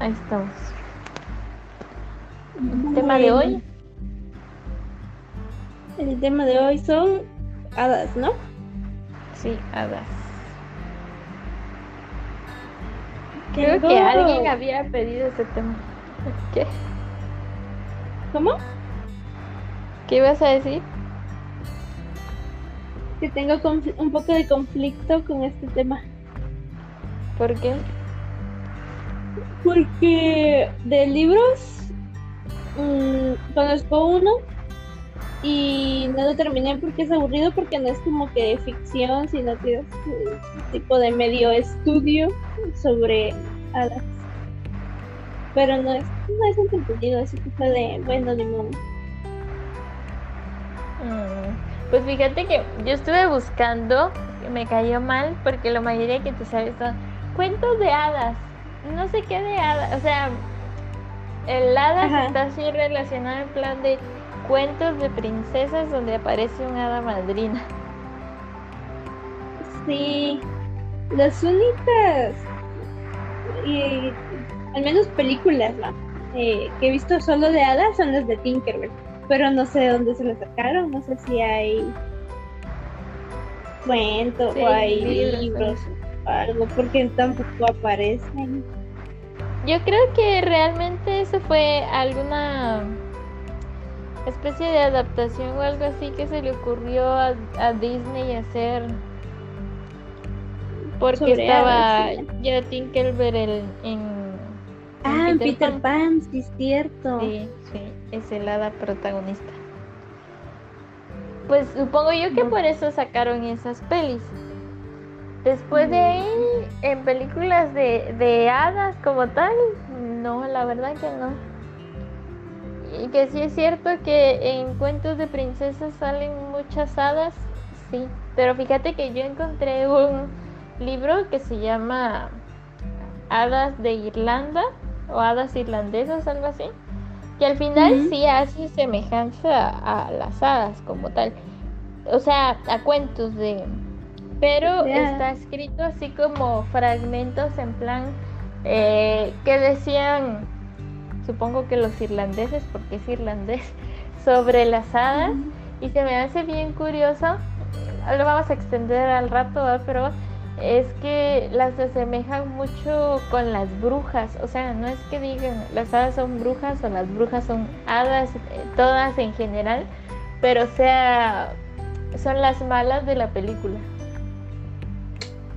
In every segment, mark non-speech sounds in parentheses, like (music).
Ahí estamos. ¿El tema de hoy? El tema de hoy son hadas, ¿no? Sí, hadas. Creo que alguien había pedido ese tema. ¿Qué? ¿Cómo? ¿Qué ibas a decir? Que tengo un poco de conflicto con este tema. ¿Por qué? Porque de libros mmm, conozco uno y no lo terminé porque es aburrido porque no es como que ficción sino que es un tipo de medio estudio sobre hadas. Pero no es no es entretenido así que de bueno modo. Mm, pues fíjate que yo estuve buscando me cayó mal porque la mayoría que te sabes son cuentos de hadas no sé qué de hadas o sea el hada está así relacionado en plan de cuentos de princesas donde aparece un hada madrina. Sí, las únicas, y, al menos películas, eh, que he visto solo de hadas son las de Tinkerbell, pero no sé dónde se las sacaron, no sé si hay cuentos o hay libros algo, porque tampoco aparecen. Yo creo que realmente eso fue alguna especie de adaptación o algo así que se le ocurrió a, Disney hacer porque estaba ya Tinkerbell en, en ah en Peter, Pan. sí es cierto. Sí sí es el hada protagonista. Pues supongo yo que por eso sacaron esas pelis después de ahí en películas de, de hadas como tal no la verdad que no y que sí es cierto que en cuentos de princesas salen muchas hadas, sí. Pero fíjate que yo encontré un libro que se llama Hadas de Irlanda o Hadas Irlandesas, algo así. Que al final sí hace semejanza a, las hadas como tal. O sea, a cuentos de... Pero está escrito así como fragmentos en plan eh, que decían supongo que los irlandeses, porque es irlandés, (laughs) sobre las hadas. Y se me hace bien curioso, lo vamos a extender al rato, pero es que las asemejan mucho con las brujas. O sea, no es que digan las hadas son brujas o las brujas son hadas, eh, todas en general, pero sea, son las malas de la película.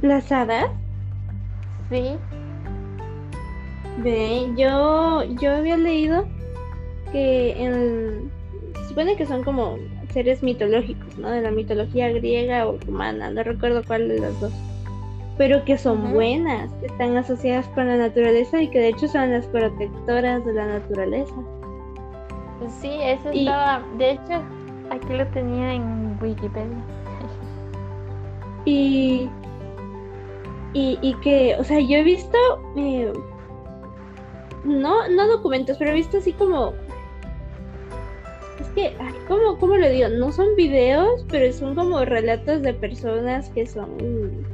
¿Las hadas? Sí, Ve, yo, yo había leído que en, se supone que son como seres mitológicos, ¿no? De la mitología griega o romana, no recuerdo cuál de las dos. Pero que son buenas, que están asociadas con la naturaleza y que de hecho son las protectoras de la naturaleza. Pues sí, eso estaba, de hecho, aquí lo tenía en Wikipedia. Y, y, y que, o sea, yo he visto eh, no, no documentos, pero he visto así como. Es que, ¿cómo, ¿cómo lo digo? No son videos, pero son como relatos de personas que son.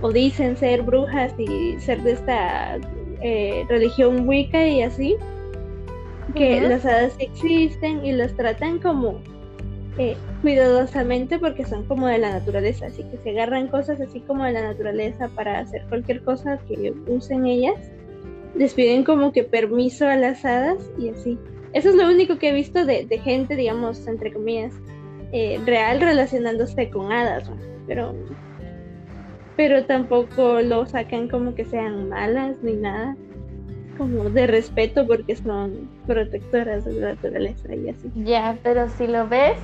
o dicen ser brujas y ser de esta eh, religión Wicca y así. Que las hadas existen y las tratan como eh, cuidadosamente porque son como de la naturaleza, así que se agarran cosas así como de la naturaleza para hacer cualquier cosa que usen ellas les piden como que permiso a las hadas y así. Eso es lo único que he visto de, gente, digamos, entre comillas, eh, real relacionándose con hadas, pero pero tampoco lo sacan como que sean malas ni nada, como de respeto porque son protectoras de la naturaleza y así. Ya, pero si lo ves,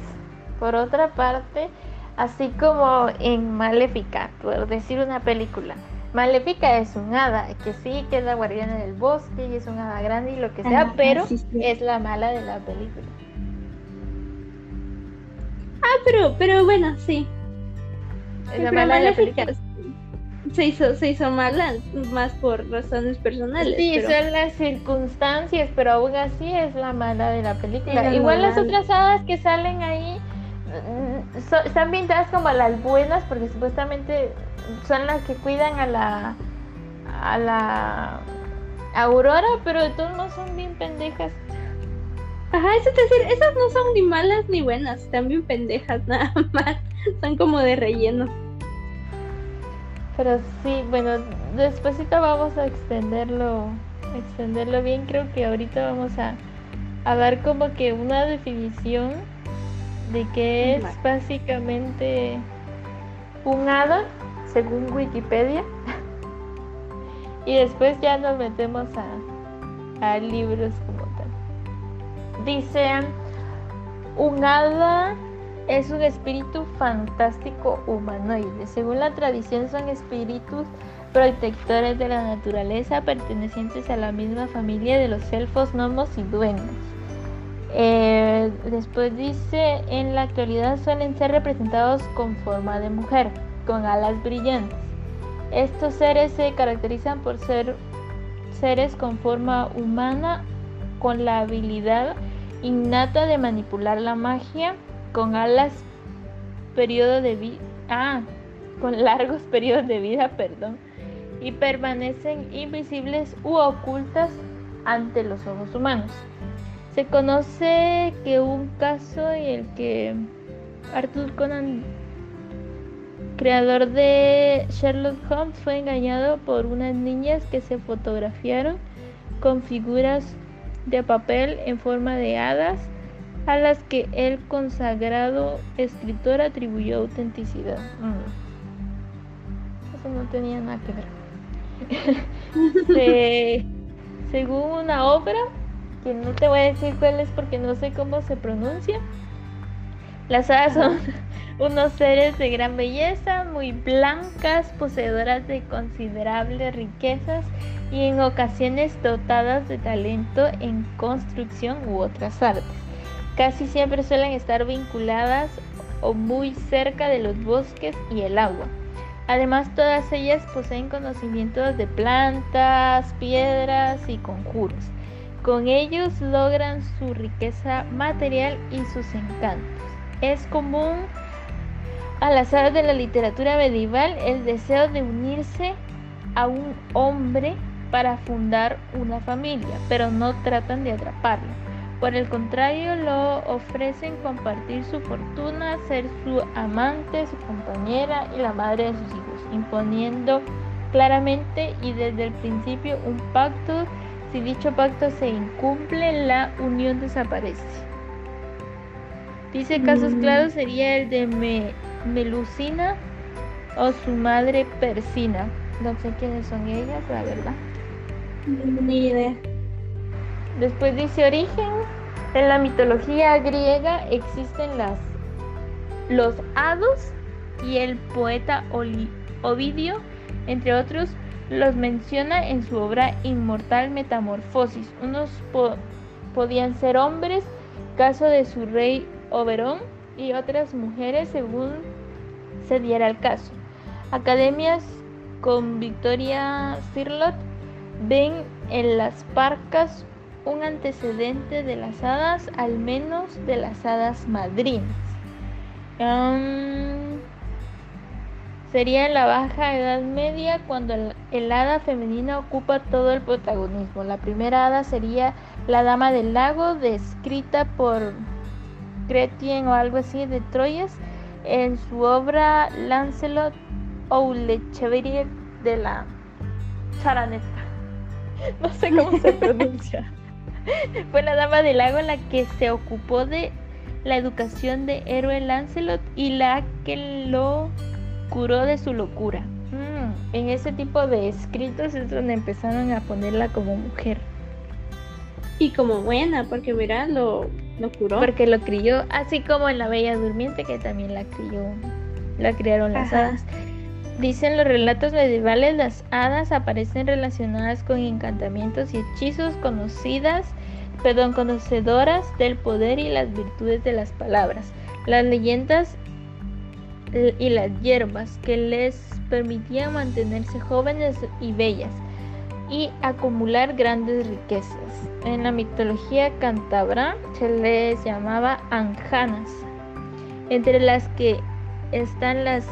por otra parte, así como en Maléfica, por decir una película, Maléfica es un hada, que sí, que es la guardiana del bosque y es un hada grande y lo que sea, pero es la mala de la película. Ah, pero, pero bueno, sí. Es la mala de la película. Se hizo, se hizo mala más por razones personales. Sí, son las circunstancias, pero aún así es la mala de la película. Igual las otras hadas que salen ahí mm, están pintadas como las buenas porque supuestamente son las que cuidan a la a la Aurora, pero de todos modos son bien pendejas. Ajá, eso es decir, esas no son ni malas ni buenas, están bien pendejas (laughs) nada más. Son como de relleno. Pero sí, bueno, despuésito vamos a extenderlo, extenderlo bien. Creo que ahorita vamos a, a dar como que una definición de que es básicamente un hada, según Wikipedia. (laughs) y después ya nos metemos a, a libros como tal. Dice, un hada es un espíritu fantástico humanoide. Según la tradición son espíritus protectores de la naturaleza pertenecientes a la misma familia de los elfos, gnomos y duendes. Eh, después dice, en la actualidad suelen ser representados con forma de mujer, con alas brillantes. Estos seres se caracterizan por ser seres con forma humana, con la habilidad innata de manipular la magia, con alas, periodo de vida, ah, con largos (laughs) periodos de vida, perdón, y permanecen invisibles u ocultas ante los ojos humanos. Se conoce que un caso en el que Arthur Conan, creador de Sherlock Holmes, fue engañado por unas niñas que se fotografiaron con figuras de papel en forma de hadas a las que el consagrado escritor atribuyó autenticidad. Mm. Eso no tenía nada que ver. (laughs) según una obra, que no te voy a decir cuál es porque no sé cómo se pronuncia, las hadas son (laughs) unos seres de gran belleza, muy blancas, poseedoras de considerables riquezas y en ocasiones dotadas de talento en construcción u otras artes. Casi siempre suelen estar vinculadas o muy cerca de los bosques y el agua. Además, todas ellas poseen conocimientos de plantas, piedras y conjuros. Con ellos logran su riqueza material y sus encantos. Es común a las hadas de la literatura medieval el deseo de unirse a un hombre para fundar una familia, pero no tratan de atraparlo. Por el contrario, lo ofrecen compartir su fortuna, ser su amante, su compañera y la madre de sus hijos, imponiendo claramente y desde el principio un pacto. Si dicho pacto se incumple, la unión desaparece. Dice casos mm. claros sería el de Melusina o su madre Persina. No sé quiénes son ellas, la verdad. Ni idea. Después dice origen. En la mitología griega existen las, los hados y el poeta Ovidio, entre otros, los menciona en su obra Inmortal Metamorfosis. Unos podían ser hombres, caso de su rey Oberón, y otras mujeres según se diera el caso. Academias con Victoria Cirlot ven en las parcas un antecedente de las hadas, al menos de las hadas madrinas. Sería en la Baja Edad Media cuando el, hada femenina ocupa todo el protagonismo. La primera hada sería la Dama del Lago, descrita por Gretien o algo así de Troyes en su obra Lancelot ou Le Chevalier de la Charaneta. (laughs) No sé cómo se pronuncia. (laughs) Fue la dama del lago la que se ocupó de la educación de héroe Lancelot y la que lo curó de su locura. Mm, en ese tipo de escritos es donde empezaron a ponerla como mujer. Y como buena, porque mira, lo, lo curó. Porque lo crió, así como en La Bella Durmiente, que también la crió, la criaron las hadas. Dicen los relatos medievales, las hadas aparecen relacionadas con encantamientos y hechizos conocidas, perdón, conocedoras del poder y las virtudes de las palabras. Las leyendas y las hierbas que les permitían mantenerse jóvenes y bellas y acumular grandes riquezas. En la mitología cántabra se les llamaba anjanas, entre las que están las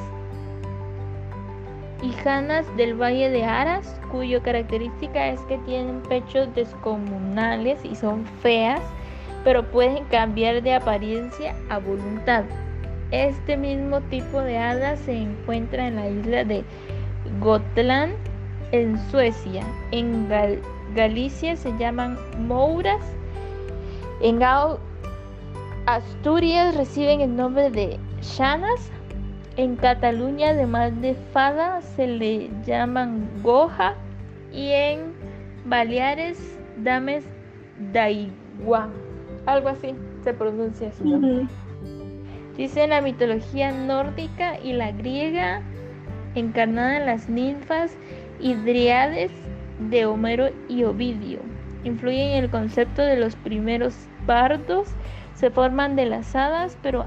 hijanas del Valle de Aras, cuyo característica es que tienen pechos descomunales y son feas, pero pueden cambiar de apariencia a voluntad. Este mismo tipo de hadas se encuentra en la isla de Gotland, en Suecia. En Galicia se llaman mouras. En Asturias reciben el nombre de shanas en Cataluña, además de fada, se le llaman goja y en Baleares, dames daigua. Algo así se pronuncia así. Dice la mitología nórdica y la griega, encarnada en las ninfas y driades de Homero y Ovidio. Influye en el concepto de los primeros bardos, se forman de las hadas, pero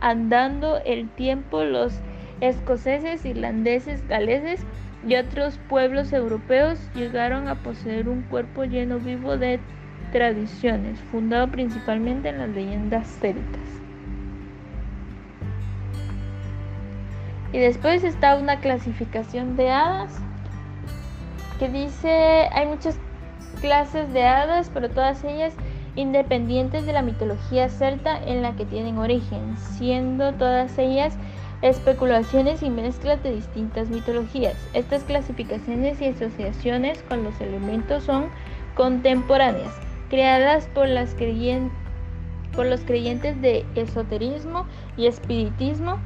andando el tiempo los escoceses, irlandeses, galeses y otros pueblos europeos llegaron a poseer un cuerpo lleno vivo de tradiciones, fundado principalmente en las leyendas celtas. Y después está una clasificación de hadas que dice, hay muchas clases de hadas, pero todas ellas independientes de la mitología celta en la que tienen origen, siendo todas ellas especulaciones y mezclas de distintas mitologías. Estas clasificaciones y asociaciones con los elementos son contemporáneas, creadas por, por los creyentes de esoterismo y espiritismo.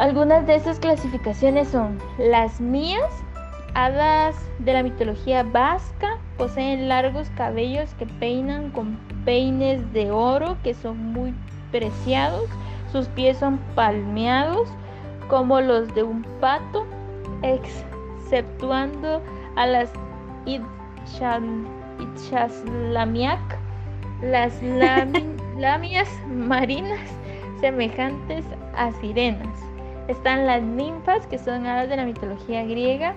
Algunas de estas clasificaciones son las mías, hadas de la mitología vasca, Poseen largos cabellos que peinan con peines de oro que son muy preciados. Sus pies son palmeados como los de un pato, exceptuando a las Ichaslamiak, las (laughs) lamias marinas semejantes a sirenas. Están las ninfas, que son hadas de la mitología griega,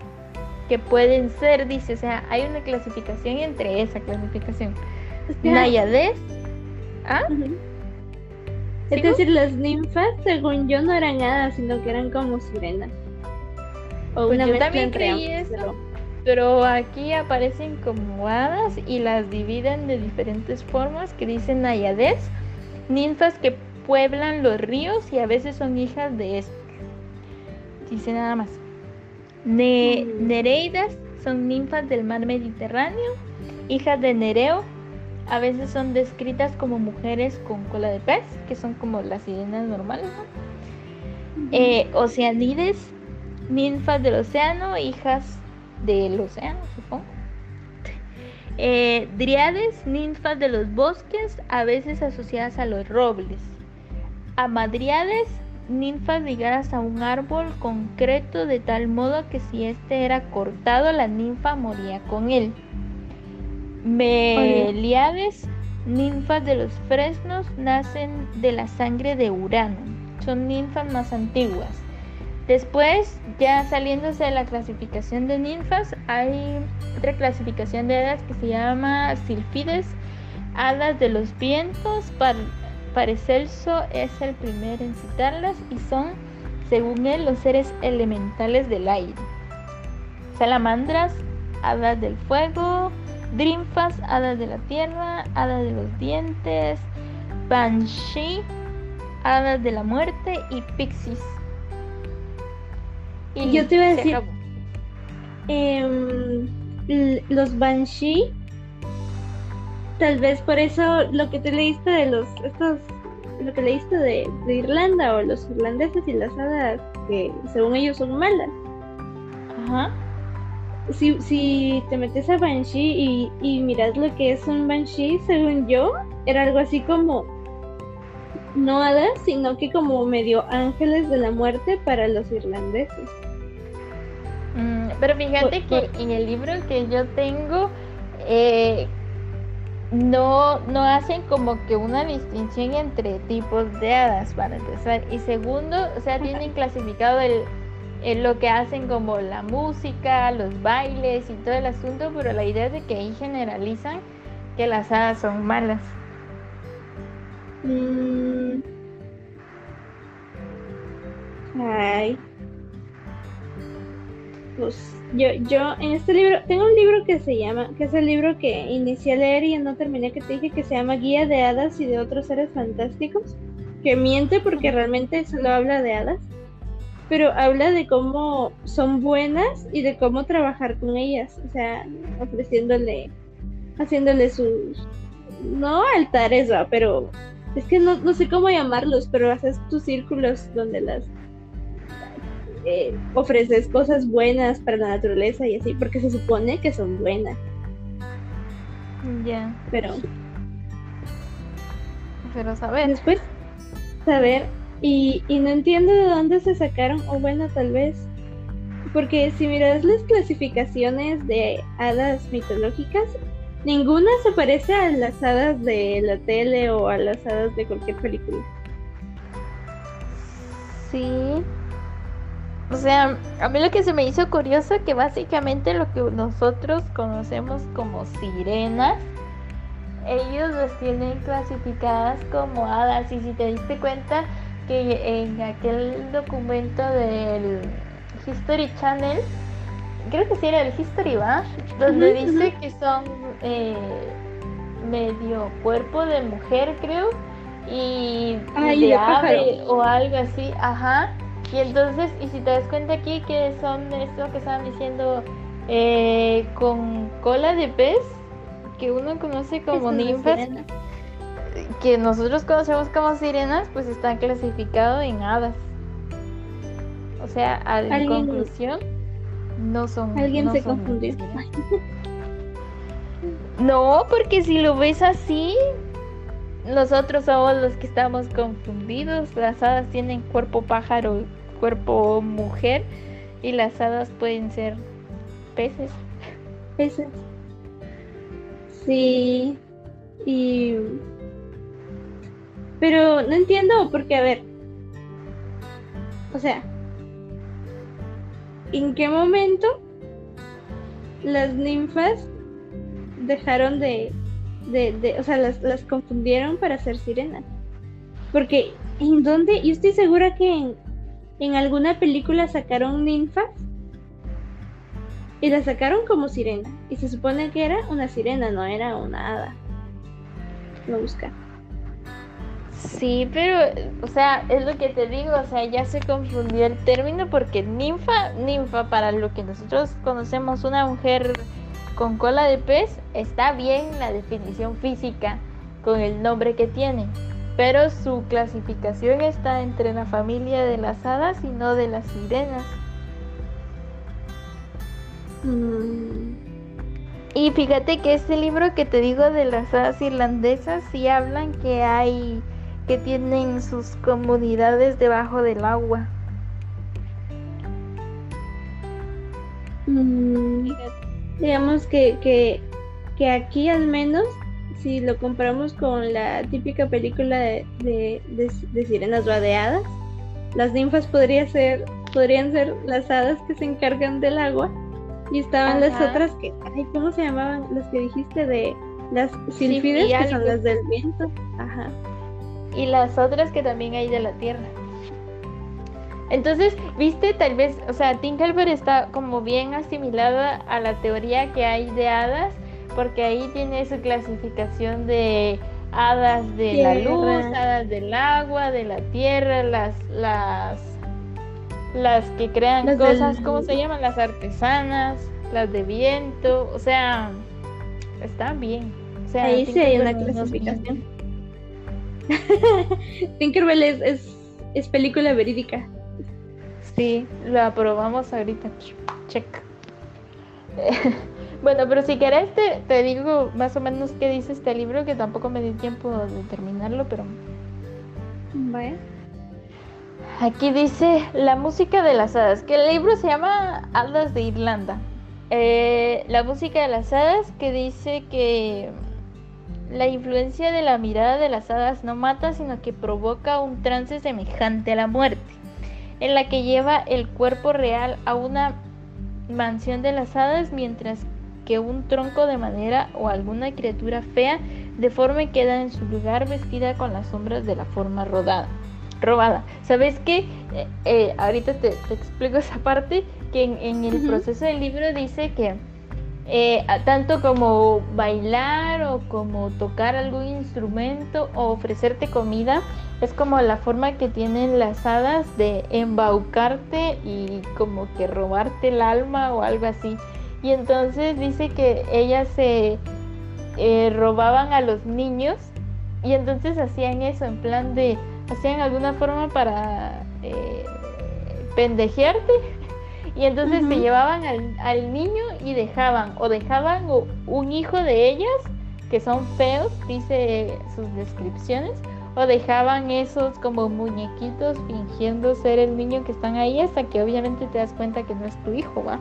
que pueden ser, dice, o sea, hay una clasificación entre esa clasificación. Nayades. ¿Ah? Es decir, las ninfas, según yo, no eran hadas, sino que eran como sirenas. O pues una yo también creí eso. Pero... aquí aparecen como hadas y las dividen de diferentes formas que dicen Nayades, ninfas que pueblan los ríos y a veces son hijas de estos. Dice nada más. Nereidas son ninfas del mar Mediterráneo, hijas de Nereo. A veces son descritas como mujeres con cola de pez, que son como las sirenas normales. Eh, oceanides, ninfas del océano, hijas del océano, supongo. (laughs) Eh, driades, ninfas de los bosques, a veces asociadas a los robles. Amadriades, ninfas ligadas a un árbol concreto de tal modo que si éste era cortado la ninfa moría con él. Meliades, ninfas de los fresnos, nacen de la sangre de Urano. Son ninfas más antiguas. Después, ya saliéndose de la clasificación de ninfas, hay otra clasificación de hadas que se llama silfides, hadas de los vientos, Paracelso es el primero en citarlas y son, según él, los seres elementales del aire. Salamandras, hadas del fuego, drinfas, hadas de la tierra, hadas de los dientes, banshee, hadas de la muerte y pixies. Y yo te iba a decir, em, los banshee tal vez por eso lo que te leíste de los estos lo que leíste de, Irlanda o los irlandeses y las hadas que según ellos son malas. Ajá. Si, si te metes a Banshee y, y miras lo que es un Banshee, según yo, era algo así como no hadas, sino que como medio ángeles de la muerte para los irlandeses. Mm, pero fíjate que en el libro que yo tengo, eh, no, no hacen como que una distinción entre tipos de hadas para empezar. Y segundo, o sea, (laughs) tienen clasificado el, lo que hacen como la música, los bailes y todo el asunto, pero la idea es de que ahí generalizan que las hadas son malas. Mm. Ay. Pues yo, yo en este libro, tengo un libro que se llama, que es el libro que inicié a leer y no terminé, que te dije que se llama Guía de Hadas y de otros seres fantásticos, que miente porque realmente solo habla de hadas, pero habla de cómo son buenas y de cómo trabajar con ellas, o sea, ofreciéndole, haciéndole sus, no altares, pero es que no, no sé cómo llamarlos, pero haces tus círculos donde las eh, ofreces cosas buenas para la naturaleza y así, porque se supone que son buenas. Ya. Pero. Pero saber. Después, saber. Y, y no entiendo de dónde se sacaron, o bueno, tal vez. Porque si miras las clasificaciones de hadas mitológicas, ninguna se parece a las hadas de la tele o a las hadas de cualquier película. Sí, o sea, a mí lo que se me hizo curioso que básicamente lo que nosotros conocemos como sirenas, ellos las tienen clasificadas como hadas. Y si te diste cuenta que en aquel documento del History Channel, creo que sí era el History Bash, donde dice que son eh, medio cuerpo de mujer, creo, y, de ave o algo así, ajá y entonces, y si te das cuenta aquí que son esto que estaban diciendo eh, con cola de pez, que uno conoce como ninfas, que nosotros conocemos como sirenas, pues están clasificados en hadas. O sea, a conclusión, no son. Alguien se confundió. (laughs) No, porque si lo ves así, nosotros somos los que estamos confundidos. Las hadas tienen cuerpo pájaro cuerpo mujer y las hadas pueden ser peces. Peces. Sí. Y... Pero no entiendo porque, a ver. O sea, ¿en qué momento las ninfas dejaron de, de, o sea, las, las, confundieron para ser sirenas? Porque, ¿en dónde? Yo estoy segura que en, en alguna película sacaron ninfas y la sacaron como sirena. Y se supone que era una sirena, no era una hada. Lo busca. Sí, pero, o sea, es lo que te digo, o sea, ya se confundió el término porque ninfa, ninfa, para lo que nosotros conocemos una mujer con cola de pez, está bien la definición física con el nombre que tiene pero su clasificación está entre la familia de las hadas y no de las sirenas. Mm. Y fíjate que este libro que te digo de las hadas irlandesas sí hablan que hay que tienen sus comunidades debajo del agua. Mm. digamos que, que, que aquí al menos si lo comparamos con la típica película de, de, sirenas rodeadas, las ninfas podría ser, podrían ser las hadas que se encargan del agua y estaban las otras que, ay, ¿cómo se llamaban? Las que dijiste de las silfides, que son las del viento. Ajá. Y las otras que también hay de la tierra. Entonces, viste, tal vez, o sea, Tinkerbell está como bien asimilada a la teoría que hay de hadas porque ahí tiene su clasificación de hadas de la luz, hadas del agua, de la tierra, las las las que crean cosas, ¿cómo se llaman? Las artesanas, las de viento, o sea, están bien. ahí sí hay una clasificación. (laughs) Tinkerbell es, es, es película verídica. Sí, la aprobamos ahorita. Check. (laughs) Bueno, pero si querés te, digo más o menos qué dice este libro, que tampoco me di tiempo de terminarlo, pero... Vaya. Aquí dice La música de las hadas, que el libro se llama Hadas de Irlanda. Eh, la música de las hadas que dice que la influencia de la mirada de las hadas no mata, sino que provoca un trance semejante a la muerte, en la que lleva el cuerpo real a una mansión de las hadas mientras que un tronco de madera o alguna criatura fea deforme queda en su lugar vestida con las sombras de la forma rodada. robada. ¿Sabes qué? Eh, eh, ahorita te, explico esa parte, que en, el proceso del libro dice que eh, tanto como bailar o como tocar algún instrumento o ofrecerte comida, es como la forma que tienen las hadas de embaucarte y como que robarte el alma o algo así. Y entonces dice que ellas se robaban a los niños y entonces hacían eso en plan de, hacían alguna forma para eh, pendejearte. (laughs) Y entonces se llevaban al, niño y dejaban, o dejaban un hijo de ellas, que son feos, dice sus descripciones, o dejaban esos como muñequitos fingiendo ser el niño que están ahí hasta que obviamente te das cuenta que no es tu hijo, ¿va?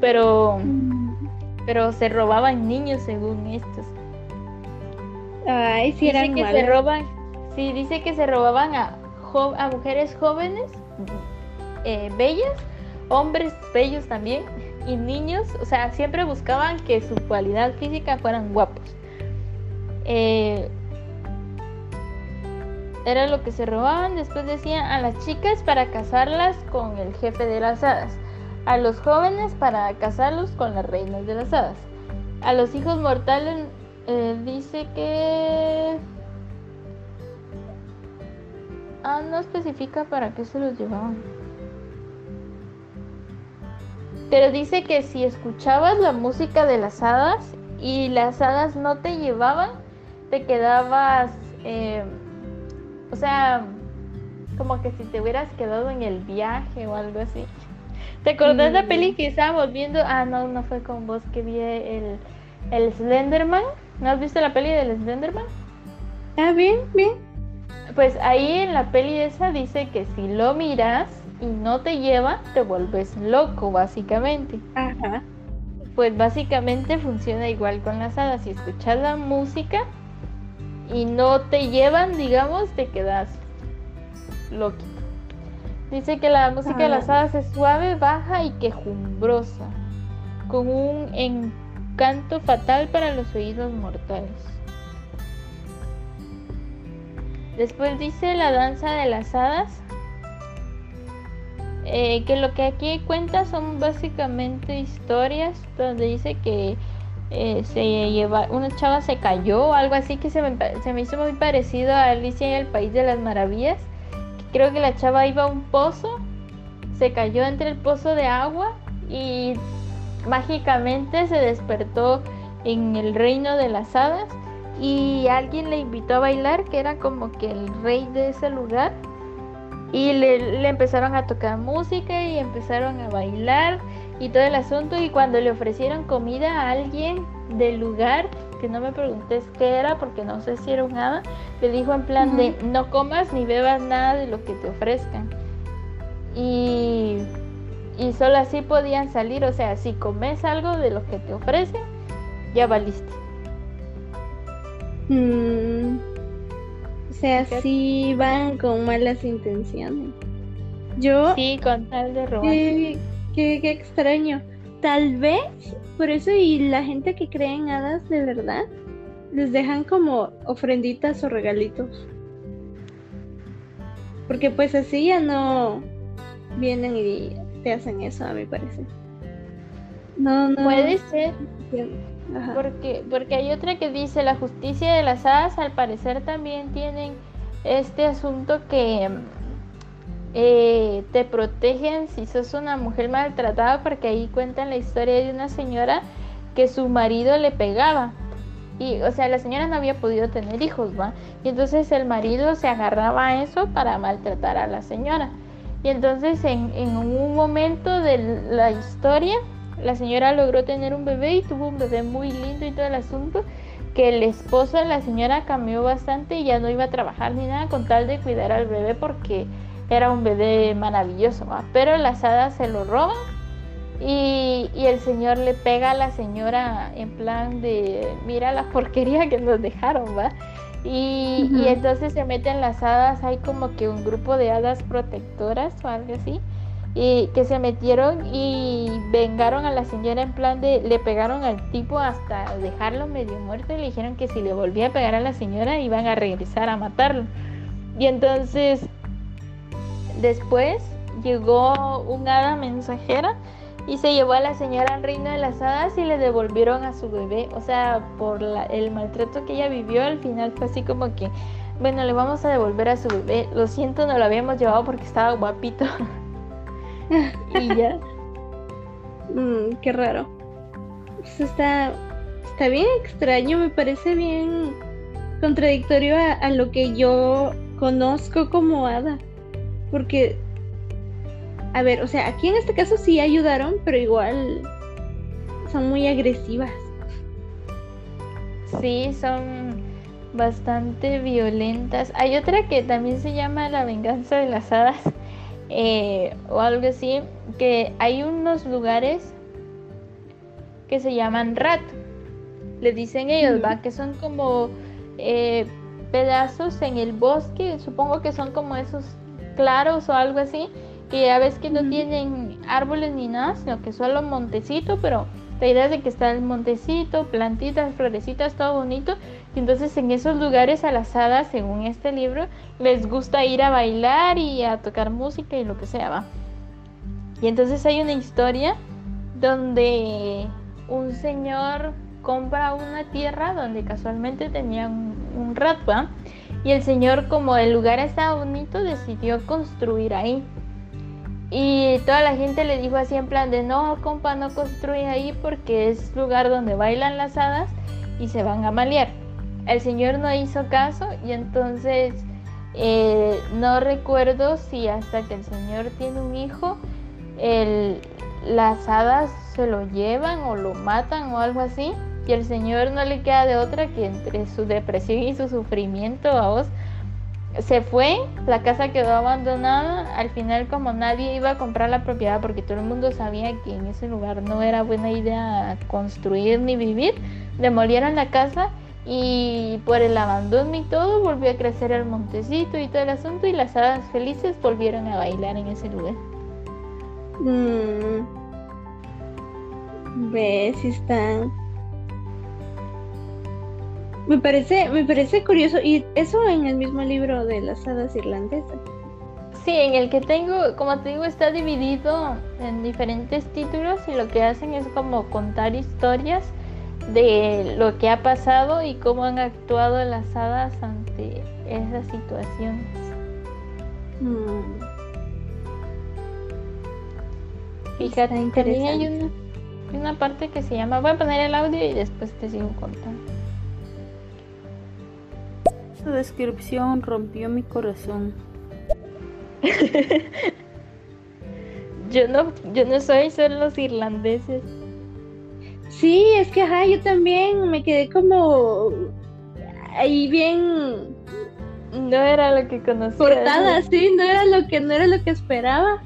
Pero, pero se robaban niños según estos. Ay, sí dice que se roban, sí, dice que se robaban a, a mujeres jóvenes, eh, bellas, hombres bellos también, y niños, o sea, siempre buscaban que su cualidad física fueran guapos. Eh, era lo que se robaban, después decían a las chicas para casarlas con el jefe de las hadas, a los jóvenes para casarlos con las reinas de las hadas, a los hijos mortales eh, dice que... Ah, no especifica para qué se los llevaban. Pero dice que si escuchabas la música de las hadas y las hadas no te llevaban, te quedabas, eh, o sea, como que si te hubieras quedado en el viaje o algo así. ¿Te acordás de la peli que estábamos viendo? Ah, no, no fue con vos que vi el, el Slenderman. ¿No has visto la peli del Slenderman? Ah, bien, bien. Pues ahí en la peli esa dice que si lo miras y no te lleva, te vuelves loco, básicamente. Ajá. Pues básicamente funciona igual con las hadas. Si escuchas la música y no te llevan, digamos, te quedas loquito. Dice que la música de las hadas es suave, baja y quejumbrosa, con un canto fatal para los oídos mortales. Después dice la danza de las hadas, eh, que lo que aquí cuenta son básicamente historias donde dice que eh, se lleva, una chava se cayó o algo así que se me, se me, hizo muy parecido a Alicia y el País de las Maravillas. Creo que la chava iba a un pozo, se cayó entre el pozo de agua y mágicamente se despertó en el reino de las hadas y alguien le invitó a bailar, que era como que el rey de ese lugar. Y le, empezaron a tocar música y empezaron a bailar y todo el asunto. Y cuando le ofrecieron comida a alguien del lugar, que no me preguntes qué era porque no sé si era un hada, le dijo en plan de no comas ni bebas nada de lo que te ofrezcan. Y y solo así podían salir, o sea, si comes algo de lo que te ofrecen, ya valiste. Mm, o sea, sí van con malas intenciones. Yo... Sí, con tal de robar. Qué, qué, extraño. Tal vez por eso y la gente que cree en hadas de verdad les dejan como ofrenditas o regalitos. Porque pues así ya no vienen y te hacen eso, a mi parecer. No, no. Puede ser. Porque, porque hay otra que dice la justicia de las hadas al parecer también tienen este asunto que eh, te protegen si sos una mujer maltratada porque ahí cuentan la historia de una señora que su marido le pegaba. Y o sea la señora no había podido tener hijos va y entonces el marido se agarraba a eso para maltratar a la señora. Y entonces en, un momento de la historia, la señora logró tener un bebé y tuvo un bebé muy lindo y todo el asunto, que el esposo de la señora cambió bastante y ya no iba a trabajar ni nada con tal de cuidar al bebé porque era un bebé maravilloso, pero las hadas se lo roban y, y, el señor le pega a la señora en plan de, mira la porquería que nos dejaron, ¿va? Y, entonces se meten las hadas, hay como que un grupo de hadas protectoras o algo así, y que se metieron y vengaron a la señora en plan de, le pegaron al tipo hasta dejarlo medio muerto y le dijeron que si le volvía a pegar a la señora iban a regresar a matarlo. Y entonces después llegó un hada mensajera y se llevó a la señora al de las hadas y le devolvieron a su bebé. O sea, por el maltrato que ella vivió, al final fue así como que, bueno, le vamos a devolver a su bebé. Lo siento, no lo habíamos llevado porque estaba guapito. (laughs) y ya. Mm, qué raro. Pues está, está bien extraño, me parece bien contradictorio a lo que yo conozco como hada. Porque a ver, o sea, aquí en este caso sí ayudaron, pero igual son muy agresivas. Sí, son bastante violentas. Hay otra que también se llama La venganza de las hadas eh, o algo así, que hay unos lugares que se llaman rat. Le dicen ellos, va, que son como eh, pedazos en el bosque, supongo que son como esos claros o algo así, que ya ves que no tienen árboles ni nada, sino que solo montecito, pero la idea es de que está el montecito, plantitas, florecitas, todo bonito. Y entonces en esos lugares a las hadas, según este libro, les gusta ir a bailar y a tocar música y lo que sea, va. Y entonces hay una historia donde un señor compra una tierra donde casualmente tenía un, un rat, Y el señor, como el lugar estaba bonito, decidió construir ahí. Y toda la gente le dijo así en plan de no, compa, no construye ahí porque es lugar donde bailan las hadas y se van a malear. El señor no hizo caso y entonces eh, no recuerdo si hasta que el señor tiene un hijo, las hadas se lo llevan o lo matan o algo así. Y el señor no le queda de otra que entre su depresión y su sufrimiento a vos se fue, la casa quedó abandonada, al final como nadie iba a comprar la propiedad porque todo el mundo sabía que en ese lugar no era buena idea construir ni vivir, demolieron la casa y por el abandono y todo volvió a crecer el montecito y todo el asunto y las hadas felices volvieron a bailar en ese lugar. Mm. Ves, están me parece, me parece curioso. Y eso en el mismo libro de las hadas irlandesas. Sí, en el que tengo, como te digo, está dividido en diferentes títulos y lo que hacen es como contar historias de lo que ha pasado y cómo han actuado las hadas ante esas situaciones. Mm. Fíjate, también hay una, una parte que se llama, voy a poner el audio y después te sigo contando. Su descripción rompió mi corazón. (laughs) yo no, yo no soy, son los irlandeses. Sí, es que ajá, yo también me quedé como ahí bien no era lo que conocía. Cortada, sí, no era lo que no era lo que esperaba.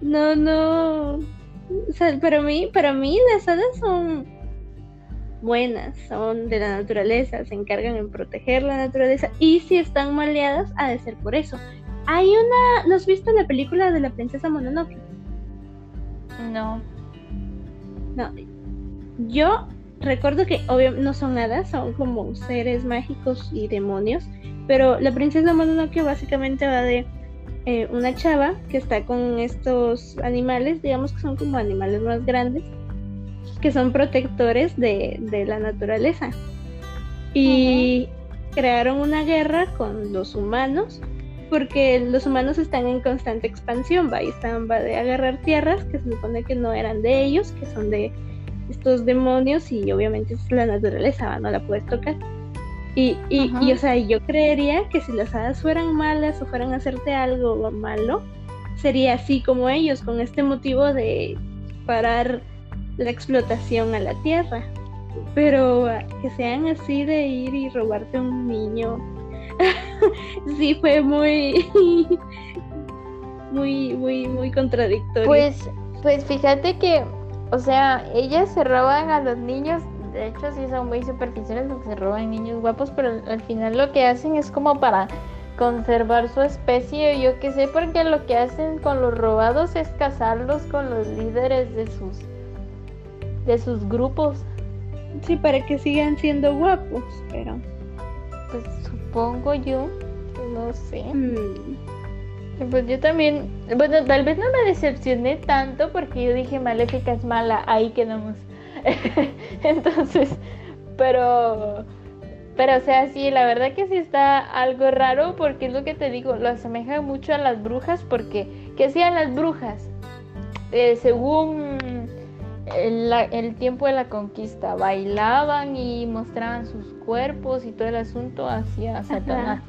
No, no. O sea, para mí, para mí las hadas son buenas, son de la naturaleza, se encargan en proteger la naturaleza y si están maleadas ha de ser por eso. Hay una, ¿no has visto la película de la princesa Mononoke? No. No. Yo recuerdo que obviamente no son nada, son como seres mágicos y demonios, pero la princesa Mononoke básicamente va de eh, una chava que está con estos animales, digamos que son como animales más grandes, que son protectores de, la naturaleza. Y crearon una guerra con los humanos porque los humanos están en constante expansión, va, y están va de agarrar tierras que se supone que no eran de ellos, que son de estos demonios y obviamente es la naturaleza, no la puedes tocar. Y, y, y, o sea, yo creería que si las hadas fueran malas o fueran a hacerte algo malo, sería así como ellos, con este motivo de parar la explotación a la tierra. Pero ah, que sean así de ir y robarte un niño, (laughs) sí fue muy, (laughs) muy, muy, muy contradictorio. Pues, pues fíjate que, o sea, ellas se roban a los niños, de hecho sí son muy superficiales porque se roban niños guapos, pero al final lo que hacen es como para conservar su especie, yo que sé, porque lo que hacen con los robados es casarlos con los líderes de sus de sus grupos. Sí, para que sigan siendo guapos, pero... Pues supongo yo, no sé. Mm. Pues yo también, bueno, tal vez no me decepcioné tanto porque yo dije Maléfica es mala, ahí quedamos. (laughs) Entonces, pero, pero o sea, sí, la verdad que sí está algo raro porque es lo que te digo, lo asemeja mucho a las brujas porque, ¿qué hacían las brujas? Eh, según el, el, tiempo de la conquista, bailaban y mostraban sus cuerpos y todo el asunto hacia Satanás.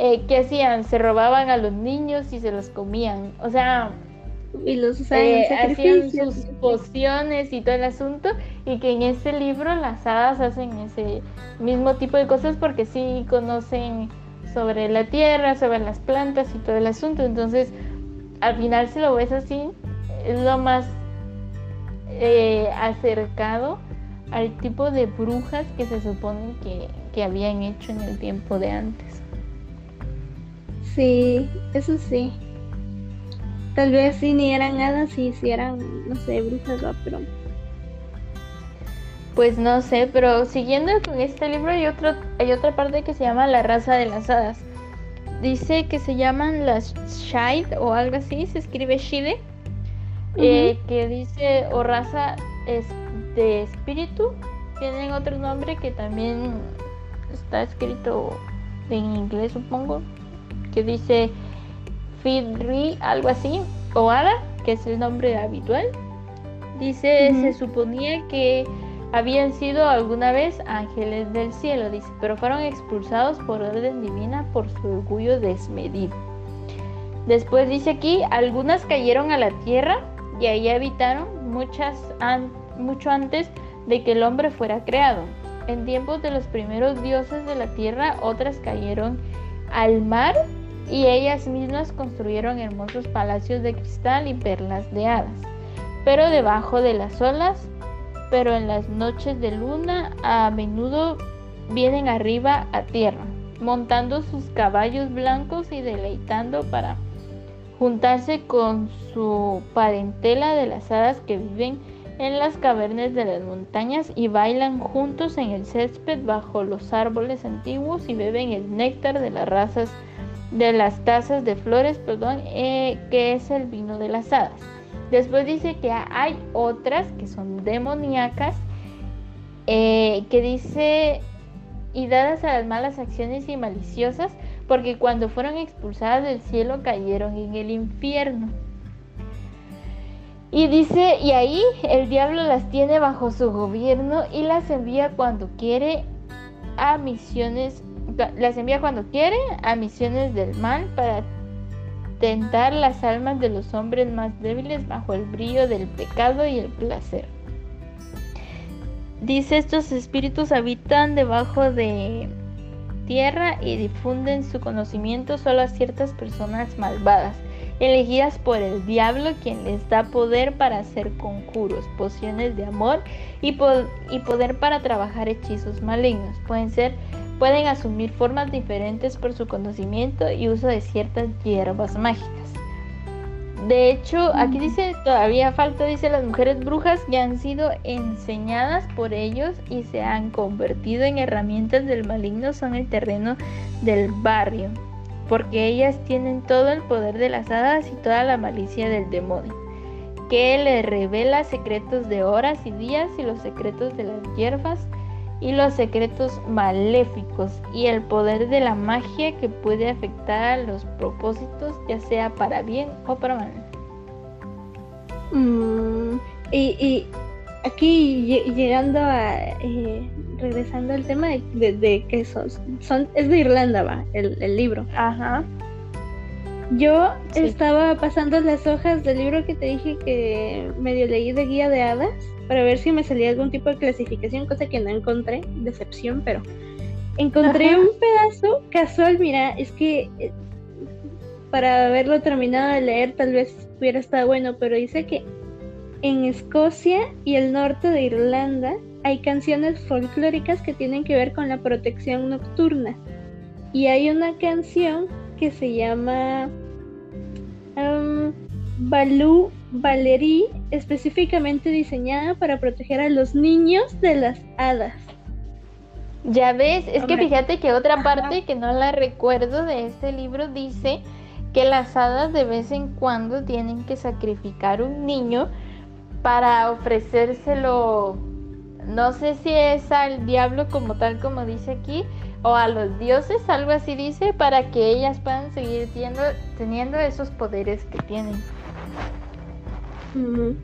Eh, ¿Qué hacían? Se robaban a los niños y se los comían. O sea, y los eh, hacían sus pociones y todo el asunto y que en este libro las hadas hacen ese mismo tipo de cosas porque sí conocen sobre la tierra, sobre las plantas y todo el asunto. Entonces, al final si lo ves así, es lo más eh, acercado al tipo de brujas que se supone que, que habían hecho en el tiempo de antes. Sí, eso sí. Tal vez sí ni eran hadas y si eran, no sé, brujas, ¿no? pero... Pues no sé, pero siguiendo con este libro hay, otro, hay otra parte que se llama La raza de las hadas. Dice que se llaman las Shide o algo así, se escribe Shide, eh, que dice o raza es de espíritu. Tienen otro nombre que también está escrito en inglés, supongo, que dice Fidri, algo así, o Ada, que es el nombre habitual. Dice, se suponía que habían sido alguna vez ángeles del cielo, dice, pero fueron expulsados por orden divina por su orgullo desmedido. Después dice aquí, algunas cayeron a la tierra y ahí habitaron muchas mucho antes de que el hombre fuera creado. En tiempos de los primeros dioses de la tierra, otras cayeron al mar y ellas mismas construyeron hermosos palacios de cristal y perlas de hadas. Pero debajo de las olas, pero en las noches de luna, a menudo vienen arriba a tierra, montando sus caballos blancos y deleitando para juntarse con su parentela de las hadas que viven en las cavernas de las montañas y bailan juntos en el césped bajo los árboles antiguos y beben el néctar de las razas de las tazas de flores, perdón, eh, que es el vino de las hadas. Después dice que hay otras que son demoníacas, eh, que dice, y dadas a las malas acciones y maliciosas, porque cuando fueron expulsadas del cielo cayeron en el infierno. Y dice, y ahí el diablo las tiene bajo su gobierno y las envía cuando quiere a misiones las envía cuando quiere a misiones del mal para tentar las almas de los hombres más débiles bajo el brillo del pecado y el placer. Dice, estos espíritus habitan debajo de tierra y difunden su conocimiento solo a ciertas personas malvadas, elegidas por el diablo, quien les da poder para hacer conjuros, pociones de amor y, y poder para trabajar hechizos malignos. Pueden ser pueden asumir formas diferentes por su conocimiento y uso de ciertas hierbas mágicas. De hecho, aquí dice, todavía falta, dice, las mujeres brujas que han sido enseñadas por ellos y se han convertido en herramientas del maligno son el terreno del barrio, porque ellas tienen todo el poder de las hadas y toda la malicia del demonio, que le revela secretos de horas y días y los secretos de las hierbas y los secretos maléficos y el poder de la magia que puede afectar a los propósitos, ya sea para bien o para mal. Mm, y, aquí llegando a eh, regresando al tema de, que son, son, es de Irlanda va el, libro. Ajá. Yo estaba pasando las hojas del libro que te dije que medio leí de guía de hadas para ver si me salía algún tipo de clasificación, cosa que no encontré, decepción, pero encontré un pedazo casual, mira, es que eh, para haberlo terminado de leer tal vez hubiera estado bueno, pero dice que en Escocia y el norte de Irlanda hay canciones folclóricas que tienen que ver con la protección nocturna. Y hay una canción que se llama um, Balú Valerie específicamente diseñada para proteger a los niños de las hadas. Ya ves, es que fíjate que otra parte que no la recuerdo de este libro dice que las hadas de vez en cuando tienen que sacrificar un niño para ofrecérselo, no sé si es al diablo como tal como dice aquí, o a los dioses, algo así dice, para que ellas puedan seguir teniendo, teniendo esos poderes que tienen.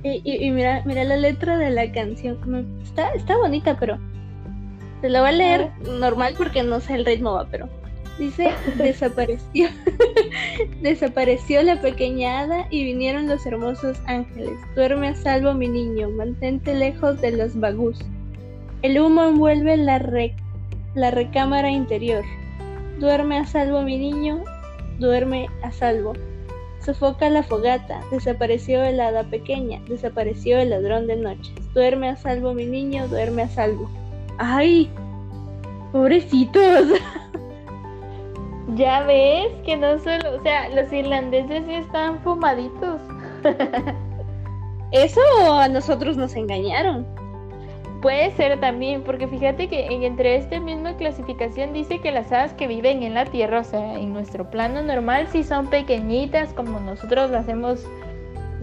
y, mira, mira la letra de la canción, está, está bonita, pero se la voy a leer normal porque no sé el ritmo, va, pero dice, (laughs) desapareció, (laughs) desapareció la pequeña hada y vinieron los hermosos ángeles. Duerme a salvo mi niño, mantente lejos de los bagus. El humo envuelve la, la recámara interior. Duerme a salvo mi niño, duerme a salvo. Sofoca la fogata, desapareció el hada pequeña, desapareció el ladrón de noches. Duerme a salvo mi niño, duerme a salvo. ¡Ay! Pobrecitos. (laughs) Ya ves que no solo, o sea, los irlandeses sí están fumaditos. (laughs) Eso a nosotros nos engañaron. Puede ser también, porque fíjate que entre esta misma clasificación dice que las hadas que viven en la tierra, o sea, en nuestro plano normal, sí son pequeñitas, como nosotros las hemos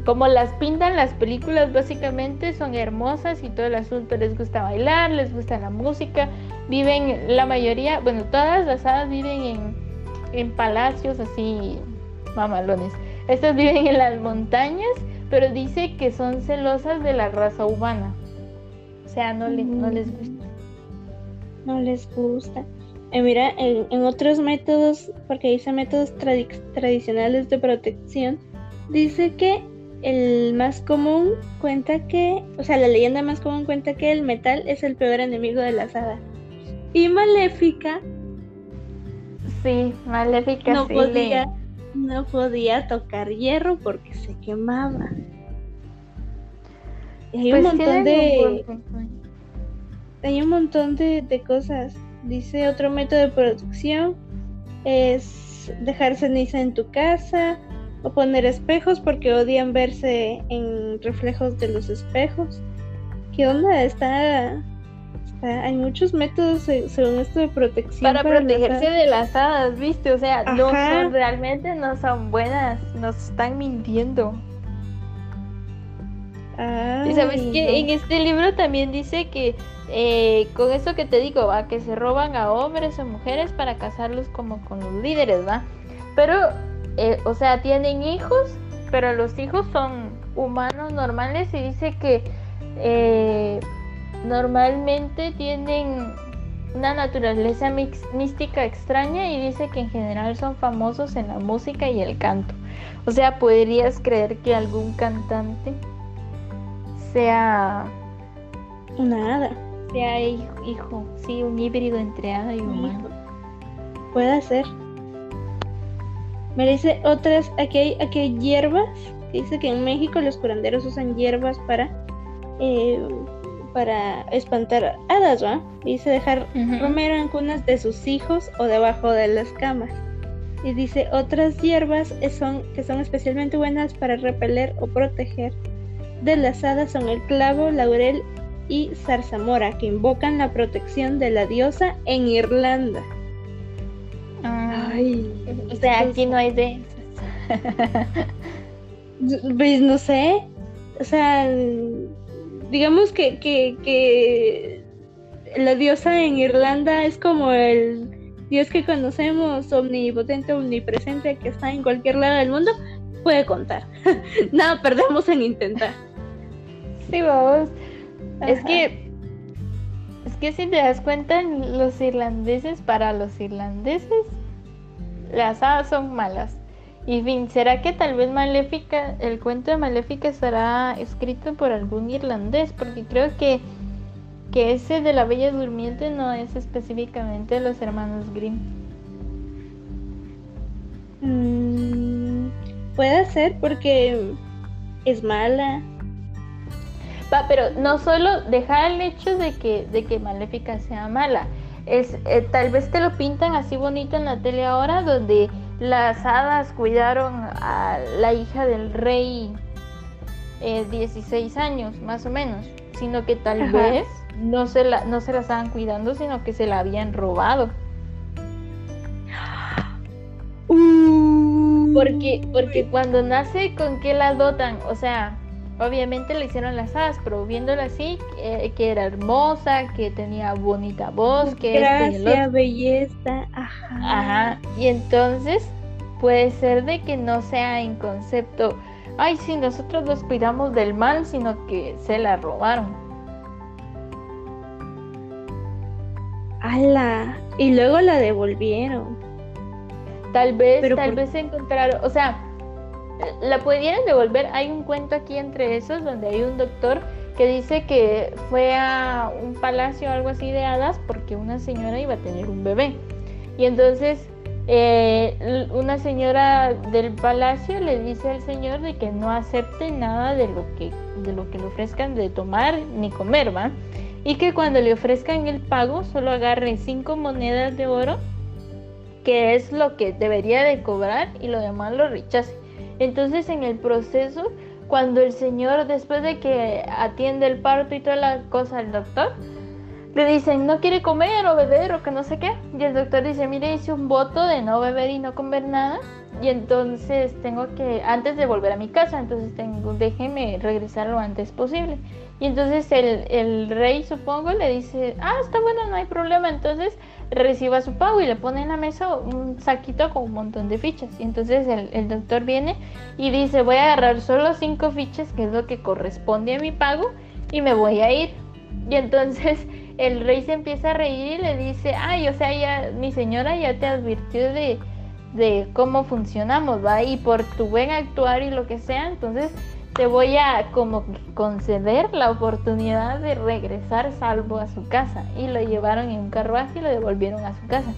como las pintan las películas básicamente son hermosas y todo el asunto les gusta bailar, les gusta la música, viven la mayoría, bueno, todas las hadas viven en, en palacios así mamalones. Estas viven en las montañas, pero dice que son celosas de la raza humana. O sea, no, no les gusta. No les gusta. Eh, mira, en, otros métodos, porque dice métodos tradicionales de protección, dice que el más común cuenta que, o sea, la leyenda más común cuenta que el metal es el peor enemigo de la hadas. Y Maléfica. Sí, Maléfica no podía, no podía tocar hierro porque se quemaba. Hay un pues montón de. Hay un montón de, de cosas. Dice otro método de protección es dejar ceniza en tu casa, o poner espejos porque odian verse en reflejos de los espejos. ¿Qué onda? Está, hay muchos métodos según esto de protección para, protegerse de las hadas, ¿viste? O sea, no son realmente no son buenas, nos están mintiendo. Y sabes que en este libro también dice que eh, con eso que te digo, va, que se roban a hombres o mujeres para casarlos como con los líderes, va. Pero eh, o sea, tienen hijos, pero los hijos son humanos normales y dice que eh, normalmente tienen una naturaleza mística extraña y dice que en general son famosos en la música y el canto. O sea, podrías creer que algún cantante sea una hada. Sea hijo, sí, un híbrido entre hada y humano. Puede ser. Me dice otras, aquí hay, aquí hay hierbas, dice que en México los curanderos usan hierbas para, eh, para espantar hadas, ¿va? Dice dejar romero en cunas de sus hijos o debajo de las camas. Y dice otras hierbas son, que son especialmente buenas para repeler o proteger de las hadas son el clavo, laurel y zarzamora, que invocan la protección de la diosa en Irlanda. Ay, o sea, aquí no hay de (laughs) Pues no sé. O sea, digamos que, que, la diosa en Irlanda es como el dios que conocemos, omnipotente, omnipresente, que está en cualquier lado del mundo, puede contar. (laughs) Nada perdemos en intentar. Sí, vamos. Es que es que si te das cuenta, los irlandeses, para los irlandeses, las hadas son malas. Y fin, ¿será que tal vez Maléfica, el cuento de Maléfica estará escrito por algún irlandés? Porque creo que, que ese de la Bella Durmiente no es específicamente de los hermanos Grimm. Mm, puede ser porque es mala. Va, pero no solo dejar el hecho de que, de que Maléfica sea mala es, eh, tal vez te lo pintan así bonito en la tele ahora, donde las hadas cuidaron a la hija del rey 16 eh, años, más o menos, sino que tal vez no se, la, no se la estaban cuidando, sino que se la habían robado. (gasps) Uh, Porque, porque cuando nace, ¿con qué la dotan? O sea, obviamente le hicieron las hadas, pero viéndola así, eh, que era hermosa, que tenía bonita voz, que Gracia, belleza, ajá. Ajá. Y entonces puede ser de que no sea en concepto, ay, sí, nosotros nos cuidamos del mal, sino que se la robaron. ¡Hala! Y luego la devolvieron. Tal vez, Pero tal por- vez encontraron, o sea, la pudieran devolver. Hay un cuento aquí entre esos donde hay un doctor que dice que fue a un palacio o algo así de hadas porque una señora iba a tener un bebé. Y entonces eh, una señora del palacio le dice al señor de que no acepte nada de lo que, de lo que le ofrezcan de tomar ni comer, ¿va? Y que cuando le ofrezcan el pago solo agarre cinco monedas de oro que es lo que debería de cobrar y lo demás lo rechace. Entonces en el proceso, cuando el señor, después de que atiende el parto y toda la cosa al doctor, le dicen, no quiere comer o beber o que no sé qué. Y el doctor dice, mire, hice un voto de no beber y no comer nada. Y entonces tengo que, antes de volver a mi casa, entonces tengo, déjeme regresar lo antes posible. Y entonces el, el rey, supongo, le dice, ah, está bueno, no hay problema. Entonces reciba su pago y le pone en la mesa un saquito con un montón de fichas. Y entonces el, el doctor viene y dice, voy a agarrar solo cinco fichas, que es lo que corresponde a mi pago, y me voy a ir. Y entonces el rey se empieza a reír y le dice, ay, o sea, ya mi señora ya te advirtió de, de cómo funcionamos, ¿va? Y por tu buen actuar y lo que sea, entonces te voy a como conceder la oportunidad de regresar salvo a su casa. Y lo llevaron en un carruaje y lo devolvieron a su casa.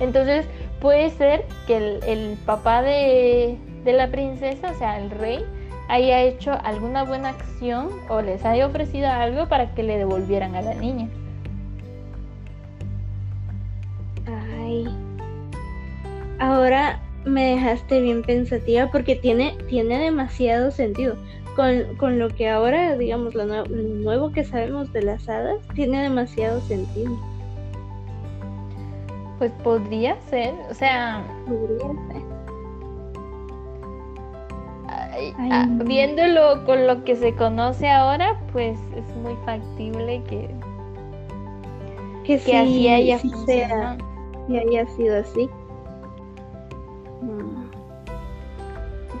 Entonces puede ser que el, papá de, de la princesa, o sea, el rey, haya hecho alguna buena acción o les haya ofrecido algo para que le devolvieran a la niña. Ahora me dejaste bien pensativa porque tiene, tiene demasiado sentido. Con, con lo que ahora, digamos, lo, nue- lo nuevo que sabemos de las hadas, tiene demasiado sentido. Pues podría ser, o sea, Podría ser. ay, Ay, ah, no. viéndolo con lo que se conoce ahora, pues es muy factible que, Que, que sí, así haya sí sea, que haya sido así.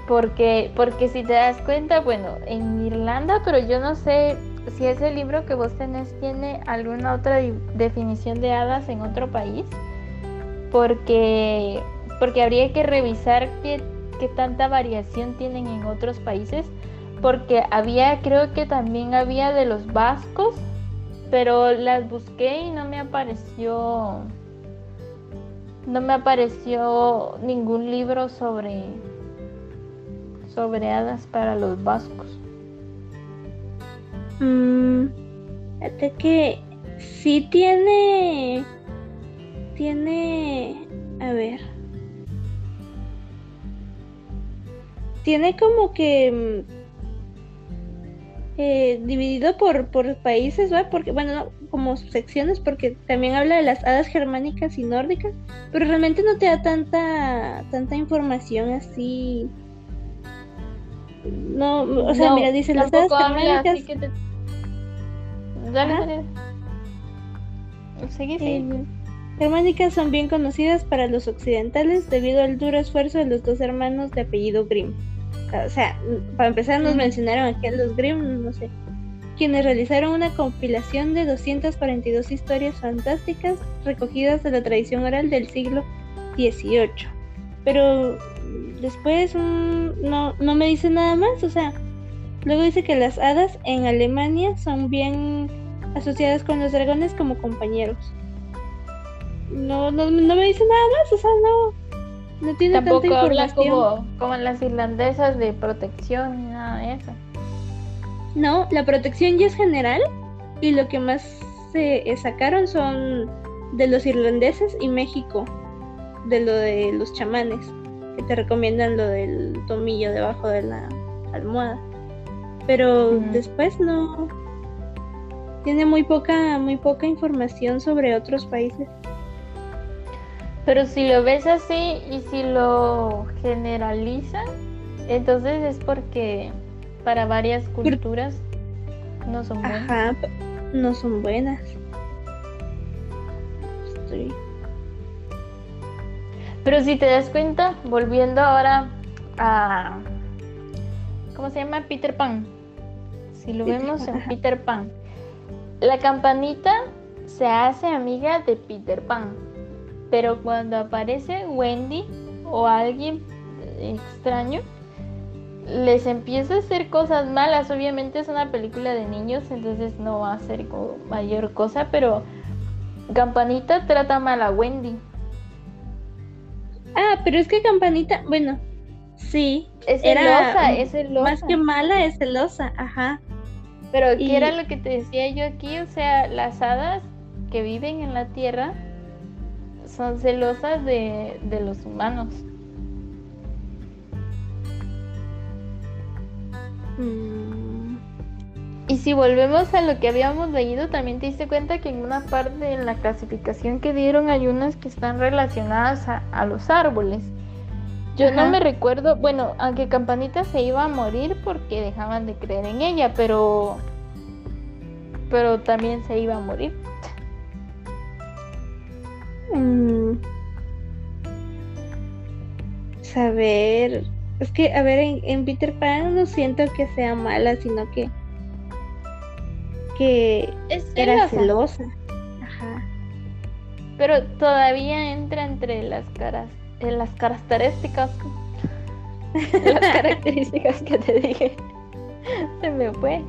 Porque, porque si te das cuenta, bueno, en Irlanda, pero yo no sé si ese libro que vos tenés tiene alguna otra definición de hadas en otro país. Porque, porque habría que revisar qué, qué tanta variación tienen en otros países. Porque había, creo que también había de los vascos, pero las busqué y no me apareció. No me apareció ningún libro sobre sobre hadas para los vascos. Mm, fíjate que sí tiene. Tiene. A ver. Tiene como que. mm, eh, dividido por, por países, ¿va? Porque, bueno, no, como secciones, porque también habla de las hadas germánicas y nórdicas, pero realmente no te da tanta, tanta información así. No, o sea, No, mira, dice las hadas germánicas. así que te- Dale. Seguí, seguí. Eh, germánicas son bien conocidas para los occidentales debido al duro esfuerzo de los dos hermanos de apellido Grimm. O sea, para empezar nos mencionaron aquí a los Grimm, no sé, quienes realizaron una compilación de 242 historias fantásticas recogidas de la tradición oral del siglo XVIII. Pero después mm, no, no me dice nada más, o sea, luego dice que las hadas en Alemania son bien asociadas con los dragones como compañeros. No, no, no me dice nada más, o sea, no, no tiene Tampoco tanta habla información. como, como en las irlandesas de protección ni nada de eso. No, la protección ya es general y lo que más se sacaron son de los irlandeses y México, de lo de los chamanes, que te recomiendan lo del tomillo debajo de la almohada. Pero después no tiene muy poca muy poca información sobre otros países. Pero si lo ves así y si lo generalizas, entonces es porque para varias culturas no son buenas. Ajá, no son buenas. Estoy... Pero si te das cuenta, volviendo ahora a... ¿Cómo se llama? Peter Pan. Si lo Peter vemos en. Peter Pan. La campanita se hace amiga de Peter Pan. Pero cuando aparece Wendy o alguien extraño, les empieza a hacer cosas malas. Obviamente es una película de niños, entonces no va a ser como mayor cosa, pero Campanita trata mal a Wendy. Ah, pero es que Campanita, bueno, sí, Es Era celosa, es celosa. más que mala es celosa, ajá. Pero y- ¿qué era lo que te decía yo aquí? O sea, las hadas que viven en la tierra son celosas de, de los humanos. Mm, Y si volvemos a lo que habíamos leído, también te diste cuenta que en una parte en la clasificación que dieron hay unas que están relacionadas a, a los árboles. Yo no me recuerdo, bueno, aunque Campanita se iba a morir porque dejaban de creer en ella, pero pero también se iba a morir. mm. Saber, es que, a ver, en, en Peter Pan no siento que sea mala, sino que que Es era celosa. Ajá. Pero todavía entra entre las caras, en las características, las (laughs) características que te dije. Se me fue.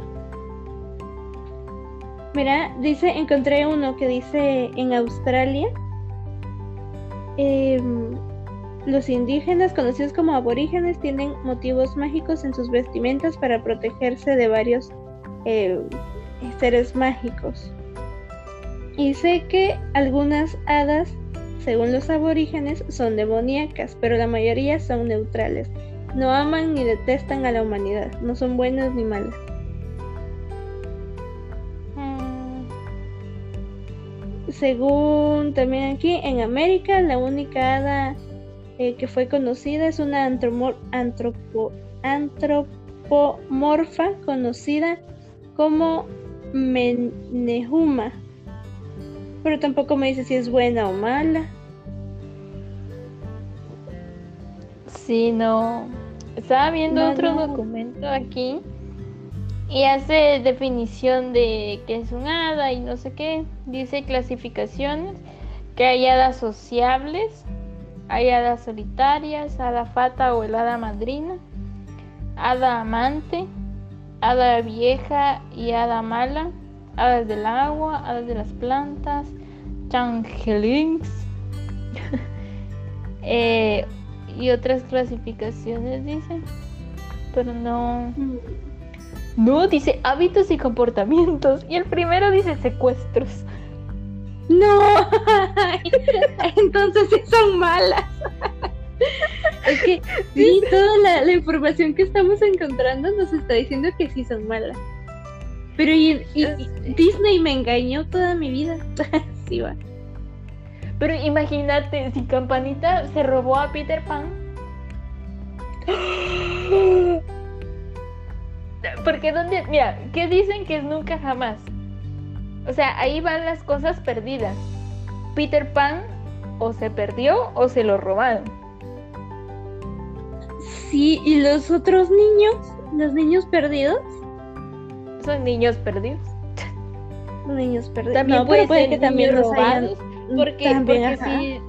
Mira, dice, encontré uno que dice en Australia, em, los indígenas conocidos como aborígenes tienen motivos mágicos en sus vestimentas para protegerse de varios eh, seres mágicos. Y sé que algunas hadas, según los aborígenes, son demoníacas, pero la mayoría son neutrales. No aman ni detestan a la humanidad, no son buenas ni malas. Mm, Según también aquí en América, la única hada eh, que fue conocida es una antropo- antropomorfa conocida como Menehuma. Pero tampoco me dice si es buena o mala. Sí, no. Estaba viendo No, otro no. documento aquí y hace definición de qué es un hada y no sé qué. Dice clasificaciones, que hay hadas sociables, hay hadas solitarias, hada fata o el hada madrina, hada amante, hada vieja y hada mala, hadas del agua, hadas de las plantas, changelings. (laughs) Eh, y otras clasificaciones dice pero no no dice hábitos y comportamientos y el primero dice secuestros (laughs) No, (laughs) entonces sí son malas. Es que sí, toda la, la información que estamos encontrando nos está diciendo que sí son malas. Pero y, y- y Disney me engañó toda mi vida. (laughs) sí va. pero imagínate si campanita se robó a Peter Pan. (gasps) Porque donde mira qué dicen que es nunca jamás o sea ahí van las cosas perdidas. Peter Pan o se perdió o se lo robaron Sí, y los otros niños, los niños perdidos, son niños perdidos los niños perdidos. También No, puede ser que también los hayan. robados, Porque, también, porque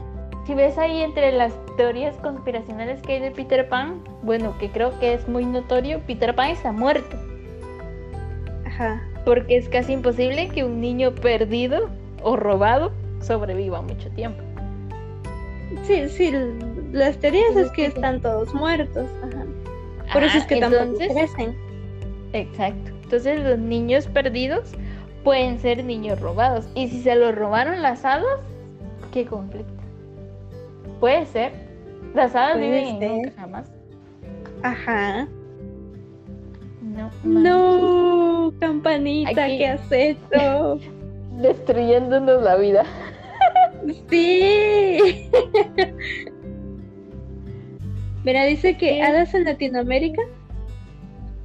si, si ves ahí entre las teorías conspiracionales que hay de Peter Pan, bueno, que creo que es muy notorio, Peter Pan está muerto. Ajá. Porque es casi imposible que un niño perdido o robado sobreviva mucho tiempo. Sí, sí, las teorías es que están todos muertos. Ajá. Por eso Ah, es que tampoco entonces, crecen. Exacto. Entonces los niños perdidos pueden ser niños robados. Y si se los robaron las hadas, qué conflicto. Puede ser. Las hadas viven en nunca jamás. Ajá. No. No, campanita, Aquí- ¿qué has hecho? (laughs) Destruyéndonos la vida. Sí. (laughs) Mira, dice que hadas en Latinoamérica,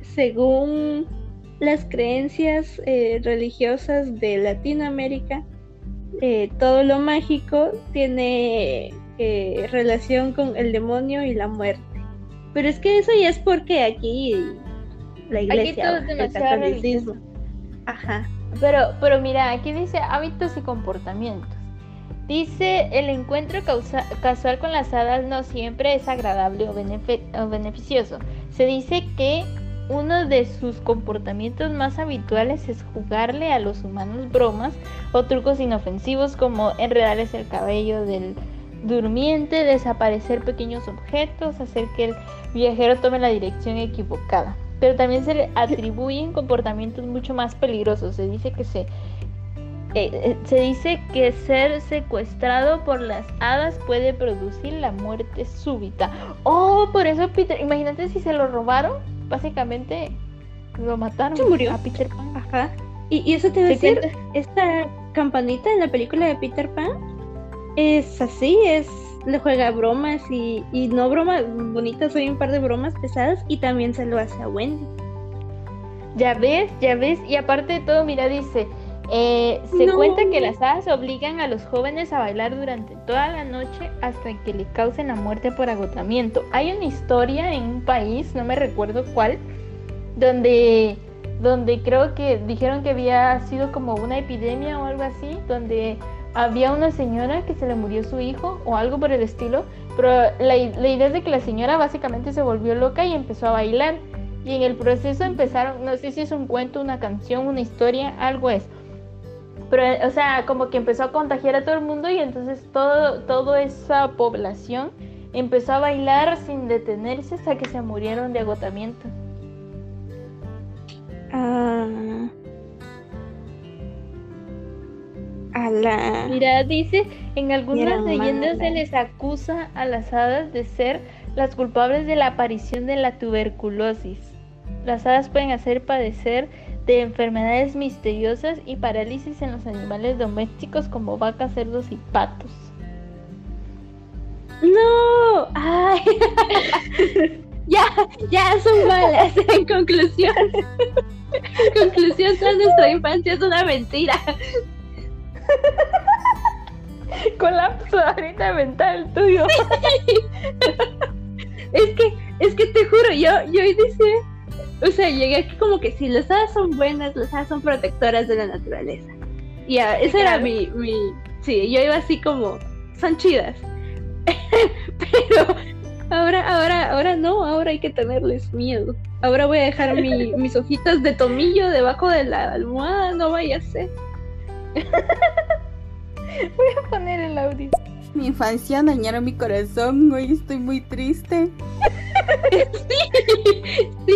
según las creencias eh, religiosas de Latinoamérica, eh, todo lo mágico tiene eh, relación con el demonio y la muerte. Pero es que eso ya es porque aquí la iglesia, Aquí todo es el catolicismo. Ajá. Pero, pero mira, aquí dice hábitos y comportamientos. Dice, el encuentro causa- casual con las hadas no siempre es agradable o, o beneficioso. Se dice que uno de sus comportamientos más habituales es jugarle a los humanos bromas o trucos inofensivos como enredarles el cabello del durmiente, desaparecer pequeños objetos, hacer que el viajero tome la dirección equivocada. Pero también se le (laughs) atribuyen comportamientos mucho más peligrosos. Se dice que se eh, eh, se dice que ser secuestrado por las hadas puede producir la muerte súbita. Oh, por eso Peter, imagínate si se lo robaron, básicamente lo mataron Se murió. a Peter Pan. Ajá. Y, y eso te va a decir, cuenta- esta campanita en la película de Peter Pan es así, es le juega bromas y, y no bromas bonitas, hay un par de bromas pesadas y también se lo hace a Wendy. Ya ves, ya ves, y aparte de todo, mira, dice, eh, se No. cuenta que las hadas obligan a los jóvenes a bailar durante toda la noche hasta que le causen la muerte por agotamiento. Hay una historia en un país, no me recuerdo cuál, donde, donde creo que dijeron que había sido como una epidemia o algo así, donde había una señora que se le murió su hijo o algo por el estilo, pero la, la idea es de que la señora básicamente se volvió loca y empezó a bailar. Y en el proceso empezaron, no sé si es un cuento, una canción, una historia, algo es. Pero, o sea, como que empezó a contagiar a todo el mundo y entonces todo, toda esa población empezó a bailar sin detenerse hasta que se murieron de agotamiento. Ah. Mira, dice, en algunas leyendas se les acusa a las hadas de ser las culpables de la aparición de la tuberculosis. Las hadas pueden hacer padecer de enfermedades misteriosas y parálisis en los animales domésticos como vacas, cerdos y patos. No, ay. (laughs) ya, ya son malas. (laughs) En conclusión, en conclusión, toda nuestra infancia es una mentira. (laughs) Colapso ahorita mental tuyo. Es que, es que te juro, yo, yo dice, o sea, llegué aquí como que sí, las hadas son buenas, las hadas son protectoras de la naturaleza. Y ah, ese era claro. mi, mi, sí, yo iba así como, son chidas. (laughs) Pero ahora, ahora, ahora no, ahora hay que tenerles miedo. Ahora voy a dejar mi- (laughs) mis hojitas de tomillo debajo de la almohada, no vaya a ser. (laughs) Voy a poner el audio. Mi infancia dañaron mi corazón, hoy estoy muy triste. Sí,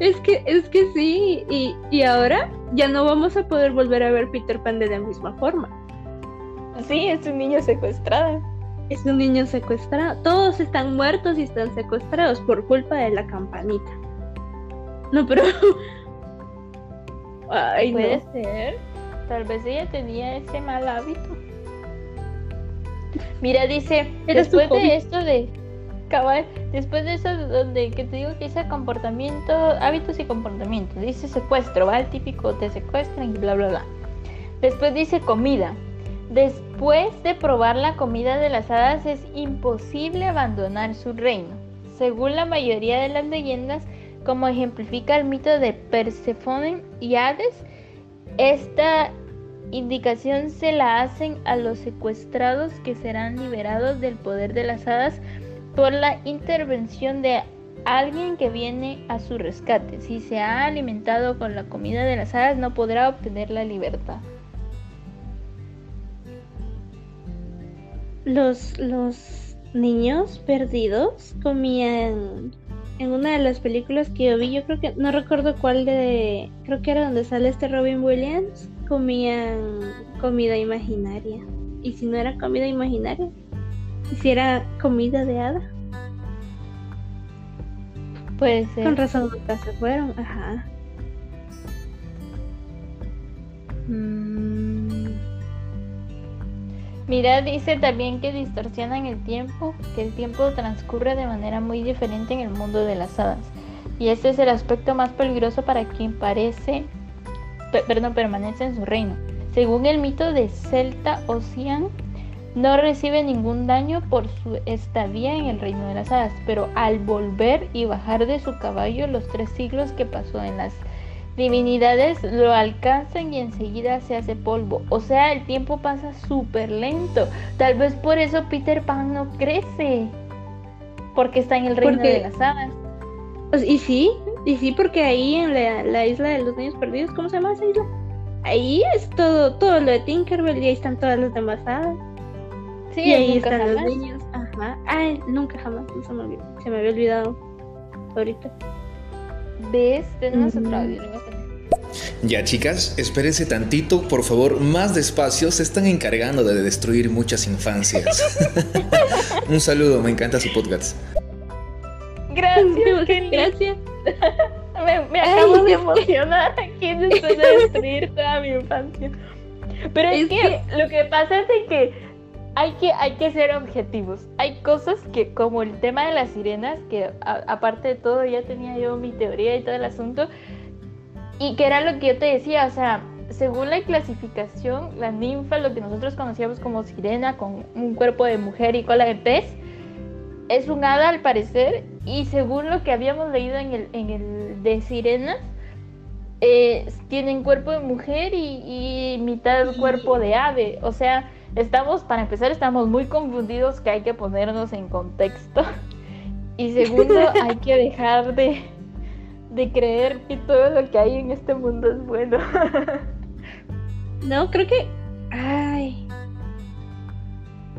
es que, es que sí, y, y ahora ya no vamos a poder volver a ver Peter Pan de la misma forma. Sí, es un niño secuestrado. Es un niño secuestrado. Todos están muertos y están secuestrados por culpa de la campanita. No, pero. (laughs) Ay, Puede no. ser. Tal vez ella tenía ese mal hábito. Mira, dice, Era después de esto de cabal, después de eso donde que te digo que dice comportamiento, hábitos y comportamientos, dice secuestro, va el típico te secuestran y bla bla bla. Después dice comida. Después de probar la comida de las hadas es imposible abandonar su reino. Según la mayoría de las leyendas, como ejemplifica el mito de Perséfone y Hades, esta indicación se la hacen a los secuestrados que serán liberados del poder de las hadas por la intervención de alguien que viene a su rescate. Si se ha alimentado con la comida de las hadas no podrá obtener la libertad. Los, los niños perdidos comían. En una de las películas que yo vi, yo creo que. No recuerdo cuál de. Creo que era donde sale este Robin Williams. Comían comida imaginaria. Y si no era comida imaginaria, y si era comida de hada. Puede ser. Con razón nunca se fueron, ajá. Mm. Mira, dice también que distorsionan el tiempo, que el tiempo transcurre de manera muy diferente en el mundo de las hadas. Y este es el aspecto más peligroso para quien parece, perdón, permanece en su reino. Según el mito de Celta Ocean, no recibe ningún daño por su estadía en el reino de las hadas, pero al volver y bajar de su caballo los tres siglos que pasó en las divinidades lo alcanzan y enseguida se hace polvo. O sea, el tiempo pasa súper lento. Tal vez por eso Peter Pan no crece. Porque está en el reino de las hadas. Pues, y sí, y sí, porque ahí en la, isla de los niños perdidos, ¿cómo se llama esa isla? Ahí es todo, todo lo de Tinkerbell y ahí están todas las demás hadas. Sí, y ahí están los niños. Ajá. Ay, nunca jamás, no se me, se me había olvidado ahorita. ¿Ves? Tenemos otro audio. Ya chicas, espérense tantito, por favor, más despacio, se están encargando de destruir muchas infancias. (laughs) (laughs) Un saludo, me encanta su podcast. Gracias, (laughs) Gracias. me, acabo de emocionar aquí después de destruir toda mi infancia. Pero es, que, lo que pasa es que hay que, hay que ser objetivos. Hay cosas que, como el tema de las sirenas, que aparte de todo ya tenía yo mi teoría y todo el asunto, y que era lo que yo te decía, o sea, según la clasificación, la ninfa, lo que nosotros conocíamos como sirena, con un cuerpo de mujer y cola de pez, es un hada al parecer, y según lo que habíamos leído en el, en el de sirenas, eh, tienen cuerpo de mujer y, y mitad cuerpo de ave, o sea, estamos, para empezar, estamos muy confundidos que hay que ponernos en contexto. Y segundo, (laughs) hay que dejar de, de creer que todo lo que hay en este mundo es bueno. no, creo que... Ay.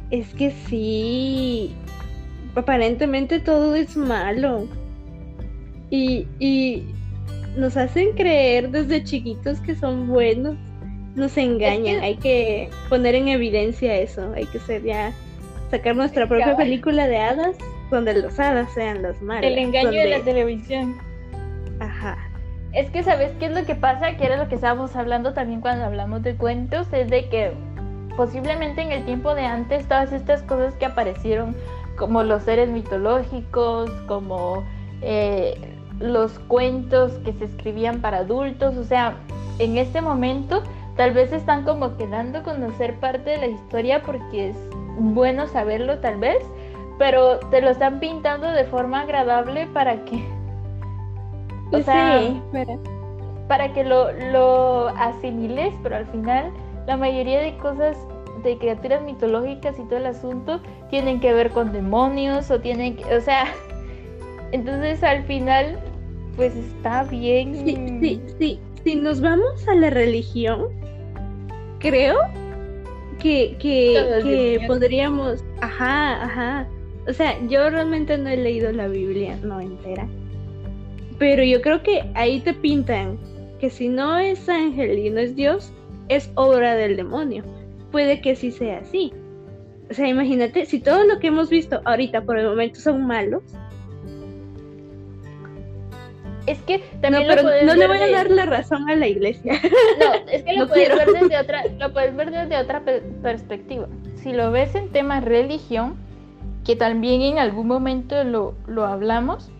Es que sí. Aparentemente todo es malo. Y, y nos hacen creer desde chiquitos que son buenos. Nos engañan. Hay que poner en evidencia eso. Hay que ser ya... Sacar nuestra propia película de hadas donde los hadas sean los malos. El engaño de la televisión. Ajá. Es que, ¿sabes qué es lo que pasa? Que era lo que estábamos hablando también cuando hablamos de cuentos, es de que posiblemente en el tiempo de antes todas estas cosas que aparecieron, como los seres mitológicos, como eh, los cuentos que se escribían para adultos, o sea, en este momento tal vez están como quedando conocer parte de la historia porque es bueno saberlo tal vez, pero te lo están pintando de forma agradable para que o sea, para que lo, lo asimiles, pero al final la mayoría de cosas de criaturas mitológicas y todo el asunto tienen que ver con demonios o tienen que, o sea, (laughs) entonces al final pues está bien. Sí, sí, sí. Si nos vamos a la religión, creo que, que, que podríamos, ajá, ajá. O sea, yo realmente no he leído la Biblia, no entera. Pero yo creo que ahí te pintan que si no es ángel y no es Dios, es obra del demonio. Puede que sí sea así. O sea, imagínate, si todo lo que hemos visto ahorita por el momento son malos. Es que también no, lo no le voy a dar la razón a la iglesia. No, es que lo (laughs) puedes ver desde otra, lo puedes ver desde otra perspectiva. Si lo ves en tema religión, que también en algún momento lo, lo hablamos,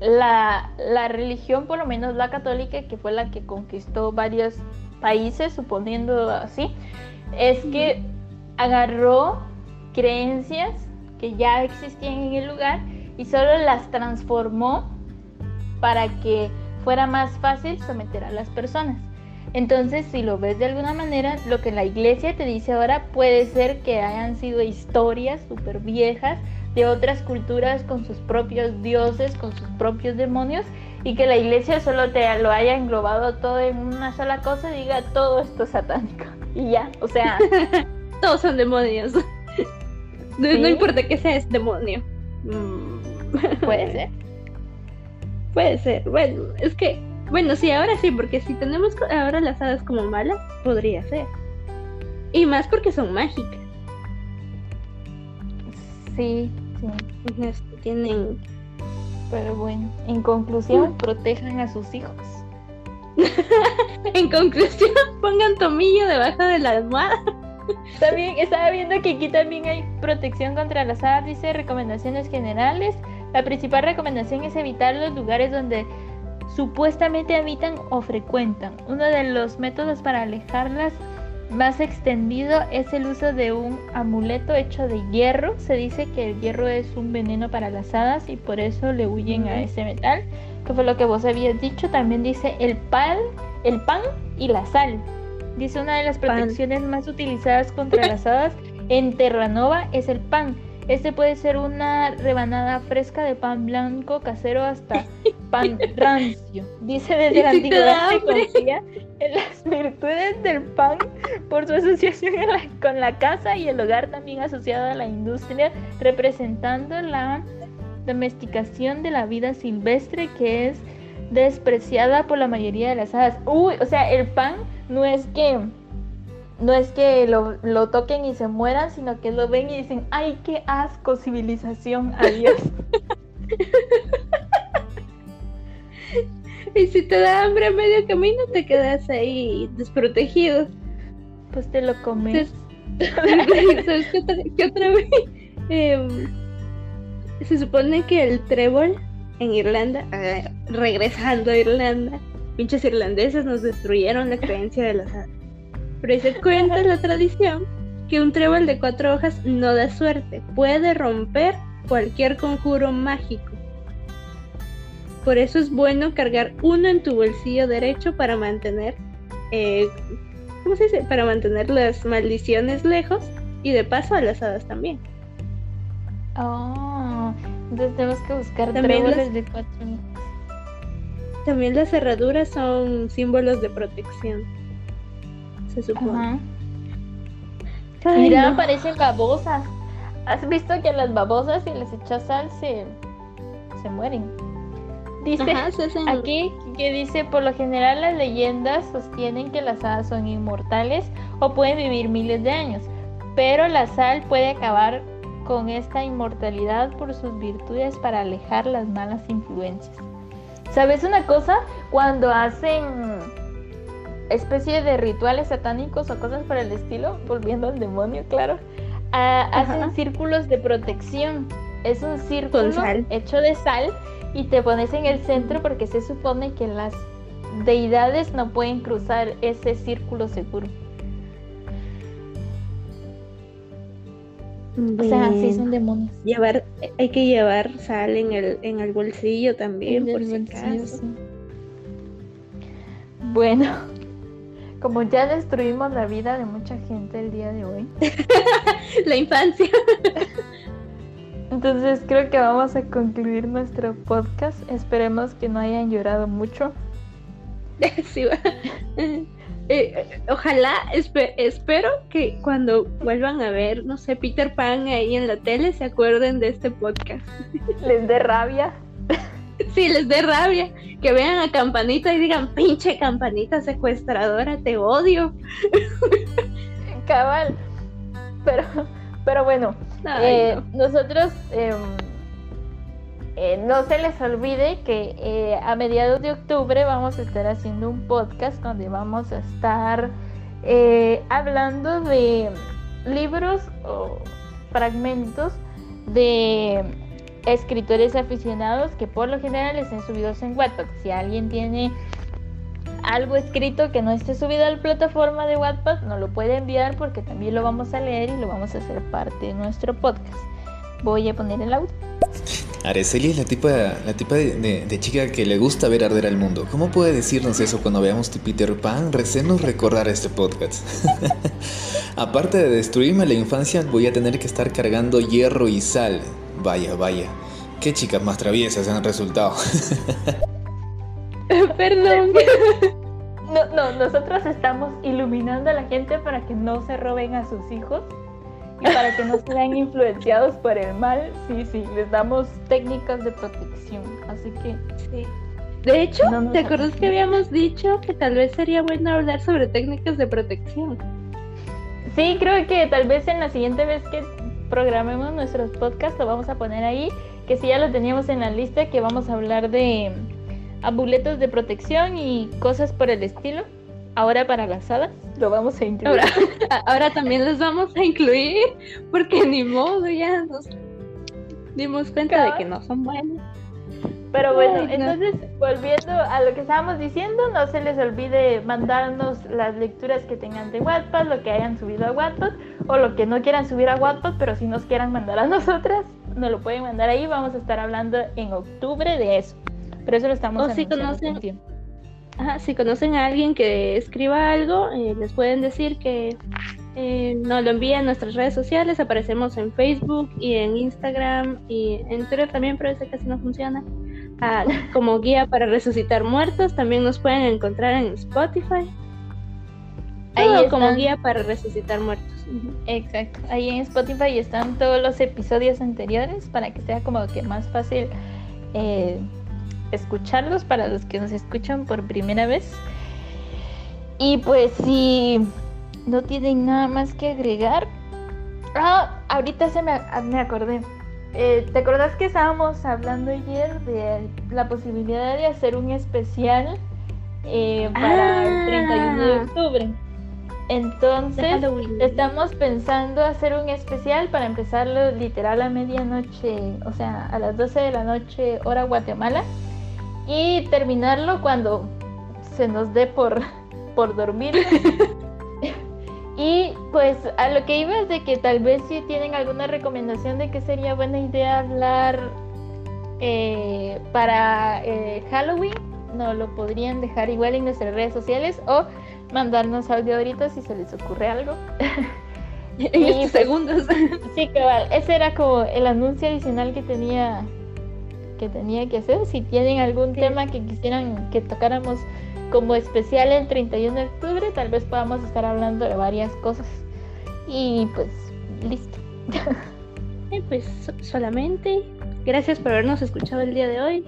la, religión, por lo menos la católica, que fue la que conquistó varios países, suponiendo así, es que agarró creencias que ya existían en el lugar y solo las transformó para que fuera más fácil someter a las personas. Entonces, si lo ves de alguna manera, lo que la iglesia te dice ahora puede ser que hayan sido historias súper viejas de otras culturas con sus propios dioses, con sus propios demonios, y que la iglesia solo te lo haya englobado todo en una sola cosa y diga todo esto es satánico. Y ya, o sea. (laughs) Todos son demonios. (laughs) No, importa que sea es demonio. Mm. (laughs) Puede ser. Puede ser. Bueno, es que. Bueno, sí, ahora sí, porque si tenemos ahora las hadas como malas, podría ser. Y más porque son mágicas. Sí, tienen. Pero bueno, en conclusión, mm. protejan a sus hijos. (laughs) en conclusión, pongan tomillo debajo de la almohada. También estaba viendo que aquí también hay protección contra las hadas, dice recomendaciones generales. La principal recomendación es evitar los lugares donde supuestamente habitan o frecuentan. Uno de los métodos para alejarlas más extendido es el uso de un amuleto hecho de hierro. Se dice que el hierro es un veneno para las hadas y por eso le huyen a ese metal. Que fue lo que vos habías dicho. También dice el pan, el pan y la sal. Dice una de las protecciones más utilizadas contra las hadas en Terranova es el pan. Este puede ser una rebanada fresca de pan blanco casero hasta (laughs) pan rancio. Dice desde la antigüedad confía en las virtudes del pan por su asociación con la casa y el hogar también asociado a la industria, representando la domesticación de la vida silvestre que es despreciada por la mayoría de las hadas. Uy, o sea, el pan no es que no es que lo, toquen y se mueran, sino que lo ven y dicen, ay, qué asco, civilización, adiós. (laughs) y si te da hambre a medio camino, te quedas ahí desprotegido. Pues te lo comes. (laughs) ¿Sabes qué otra, vez? Em, se supone que el trébol en Irlanda, regresando a Irlanda, pinches irlandeses nos destruyeron la creencia de las hadas. Pero se cuenta la tradición que un trébol de cuatro hojas no da suerte, puede romper cualquier conjuro mágico. Por eso es bueno cargar uno en tu bolsillo derecho para mantener, eh, ¿cómo se dice? Para mantener las maldiciones lejos y de paso a las hadas también. Oh, entonces tenemos que buscar tréboles de cuatro También las cerraduras son símbolos de protección. Se supone. Mira, parecen babosas. ¿Has visto que las babosas si les echas sal se, se mueren? Dice aquí que dice por lo general las leyendas sostienen que las hadas son inmortales o pueden vivir miles de años, pero la sal puede acabar con esta inmortalidad por sus virtudes para alejar las malas influencias. ¿Sabes una cosa? Cuando hacen especie de rituales satánicos o cosas por el estilo, volviendo al demonio, claro, hacen círculos de protección. Es un círculo hecho de sal y te pones en el centro porque se supone que las deidades no pueden cruzar ese círculo seguro. O sea, sí son demonios. Llevar, hay que llevar sal en el, en el bolsillo también, por si acaso. Bueno, como ya destruimos la vida de mucha gente el día de hoy. (laughs) la infancia. Entonces creo que vamos a concluir nuestro podcast. Esperemos que no hayan llorado mucho. (laughs) Sí, eh, ojalá, espero que cuando vuelvan a ver, no sé, Peter Pan ahí en la tele, se acuerden de este podcast. Les dé rabia. (laughs) Sí, les dé rabia. Que vean a Campanita y digan, pinche Campanita secuestradora, te odio. (laughs) Cabal. Pero, pero bueno, eh, nosotros em, eh, no se les olvide que eh, a mediados de octubre vamos a estar haciendo un podcast donde vamos a estar hablando de libros o fragmentos de escritores aficionados que por lo general estén subidos en Wattpad. Si alguien tiene algo escrito que no esté subido a la plataforma de Wattpad, no lo puede enviar porque también lo vamos a leer y lo vamos a hacer parte de nuestro podcast. Voy a poner el audio. Araceli es la tipa, la tipa de, chica que le gusta ver arder al mundo. ¿Cómo puede decirnos eso cuando veamos tu Peter Pan? Recenos recordar este podcast. (laughs) Aparte de destruirme la infancia, voy a tener que estar cargando hierro y sal. Vaya, vaya. Qué chicas más traviesas han resultado. (laughs) Perdón. No, no, nosotros estamos iluminando a la gente para que no se roben a sus hijos y para que no sean (laughs) influenciados por el mal, sí, sí, les damos técnicas de protección. Así que sí. De hecho, ¿te acuerdas que habíamos dicho que tal vez sería bueno hablar sobre técnicas de protección? Sí, creo que tal vez en la siguiente vez que programemos nuestros podcasts lo vamos a poner ahí, que sí ya lo teníamos en la lista, que vamos a hablar de amuletos de protección y cosas por el estilo. ahora para las hadas lo vamos a incluir. Ahora, (laughs) ahora también los vamos a incluir porque ni modo, ya nos dimos cuenta de que no son buenos. Pero bueno, Ay, no. entonces volviendo a lo que estábamos diciendo, no se les olvide mandarnos las lecturas que tengan de Wattpad, lo que hayan subido a Wattpad o lo que no quieran subir a Wattpad, pero si nos quieran mandar a (laughs) nosotras, nos lo pueden mandar ahí. Vamos a estar hablando en octubre de eso. Pero eso lo estamos O si conocen-. Ajá, si conocen a alguien que escriba algo, eh, les pueden decir que eh, nos lo envíen a nuestras redes sociales. Aparecemos en Facebook y en Instagram y en Twitter también, pero ese casi no funciona. Ah, (laughs) como guía para resucitar muertos. También nos pueden encontrar en Spotify. Ahí como guía para resucitar muertos. Exacto. Ahí en Spotify están todos los episodios anteriores para que sea como que más fácil eh, escucharlos para los que nos escuchan por primera vez. Y pues si no tienen nada más que agregar. Ah, ahorita se me, ah, me acordé. Eh, ¿Te acordás que estábamos hablando ayer de la posibilidad de hacer un especial eh, para el 31 de Ah. octubre? Entonces. Estamos pensando hacer un especial para empezarlo literal a medianoche, o sea, a las 12 de la noche, hora Guatemala, y terminarlo cuando se nos dé por, (laughs) por dormir. (laughs) y pues a lo que iba es de que tal vez si tienen alguna recomendación de que sería buena idea hablar eh, para eh, Halloween, nos lo podrían dejar igual en nuestras redes sociales o mandarnos audio ahorita si se les ocurre algo. (laughs) en y estos pues- segundos. Sí, cabal, ese era como el anuncio adicional que tenía que tenía que hacer. Si tienen algún Sí. tema que quisieran que tocáramos como especial el 31 de octubre, tal vez podamos estar hablando de varias cosas. Y pues listo. (laughs) Eh, pues so- solamente. Gracias por habernos escuchado el día de hoy.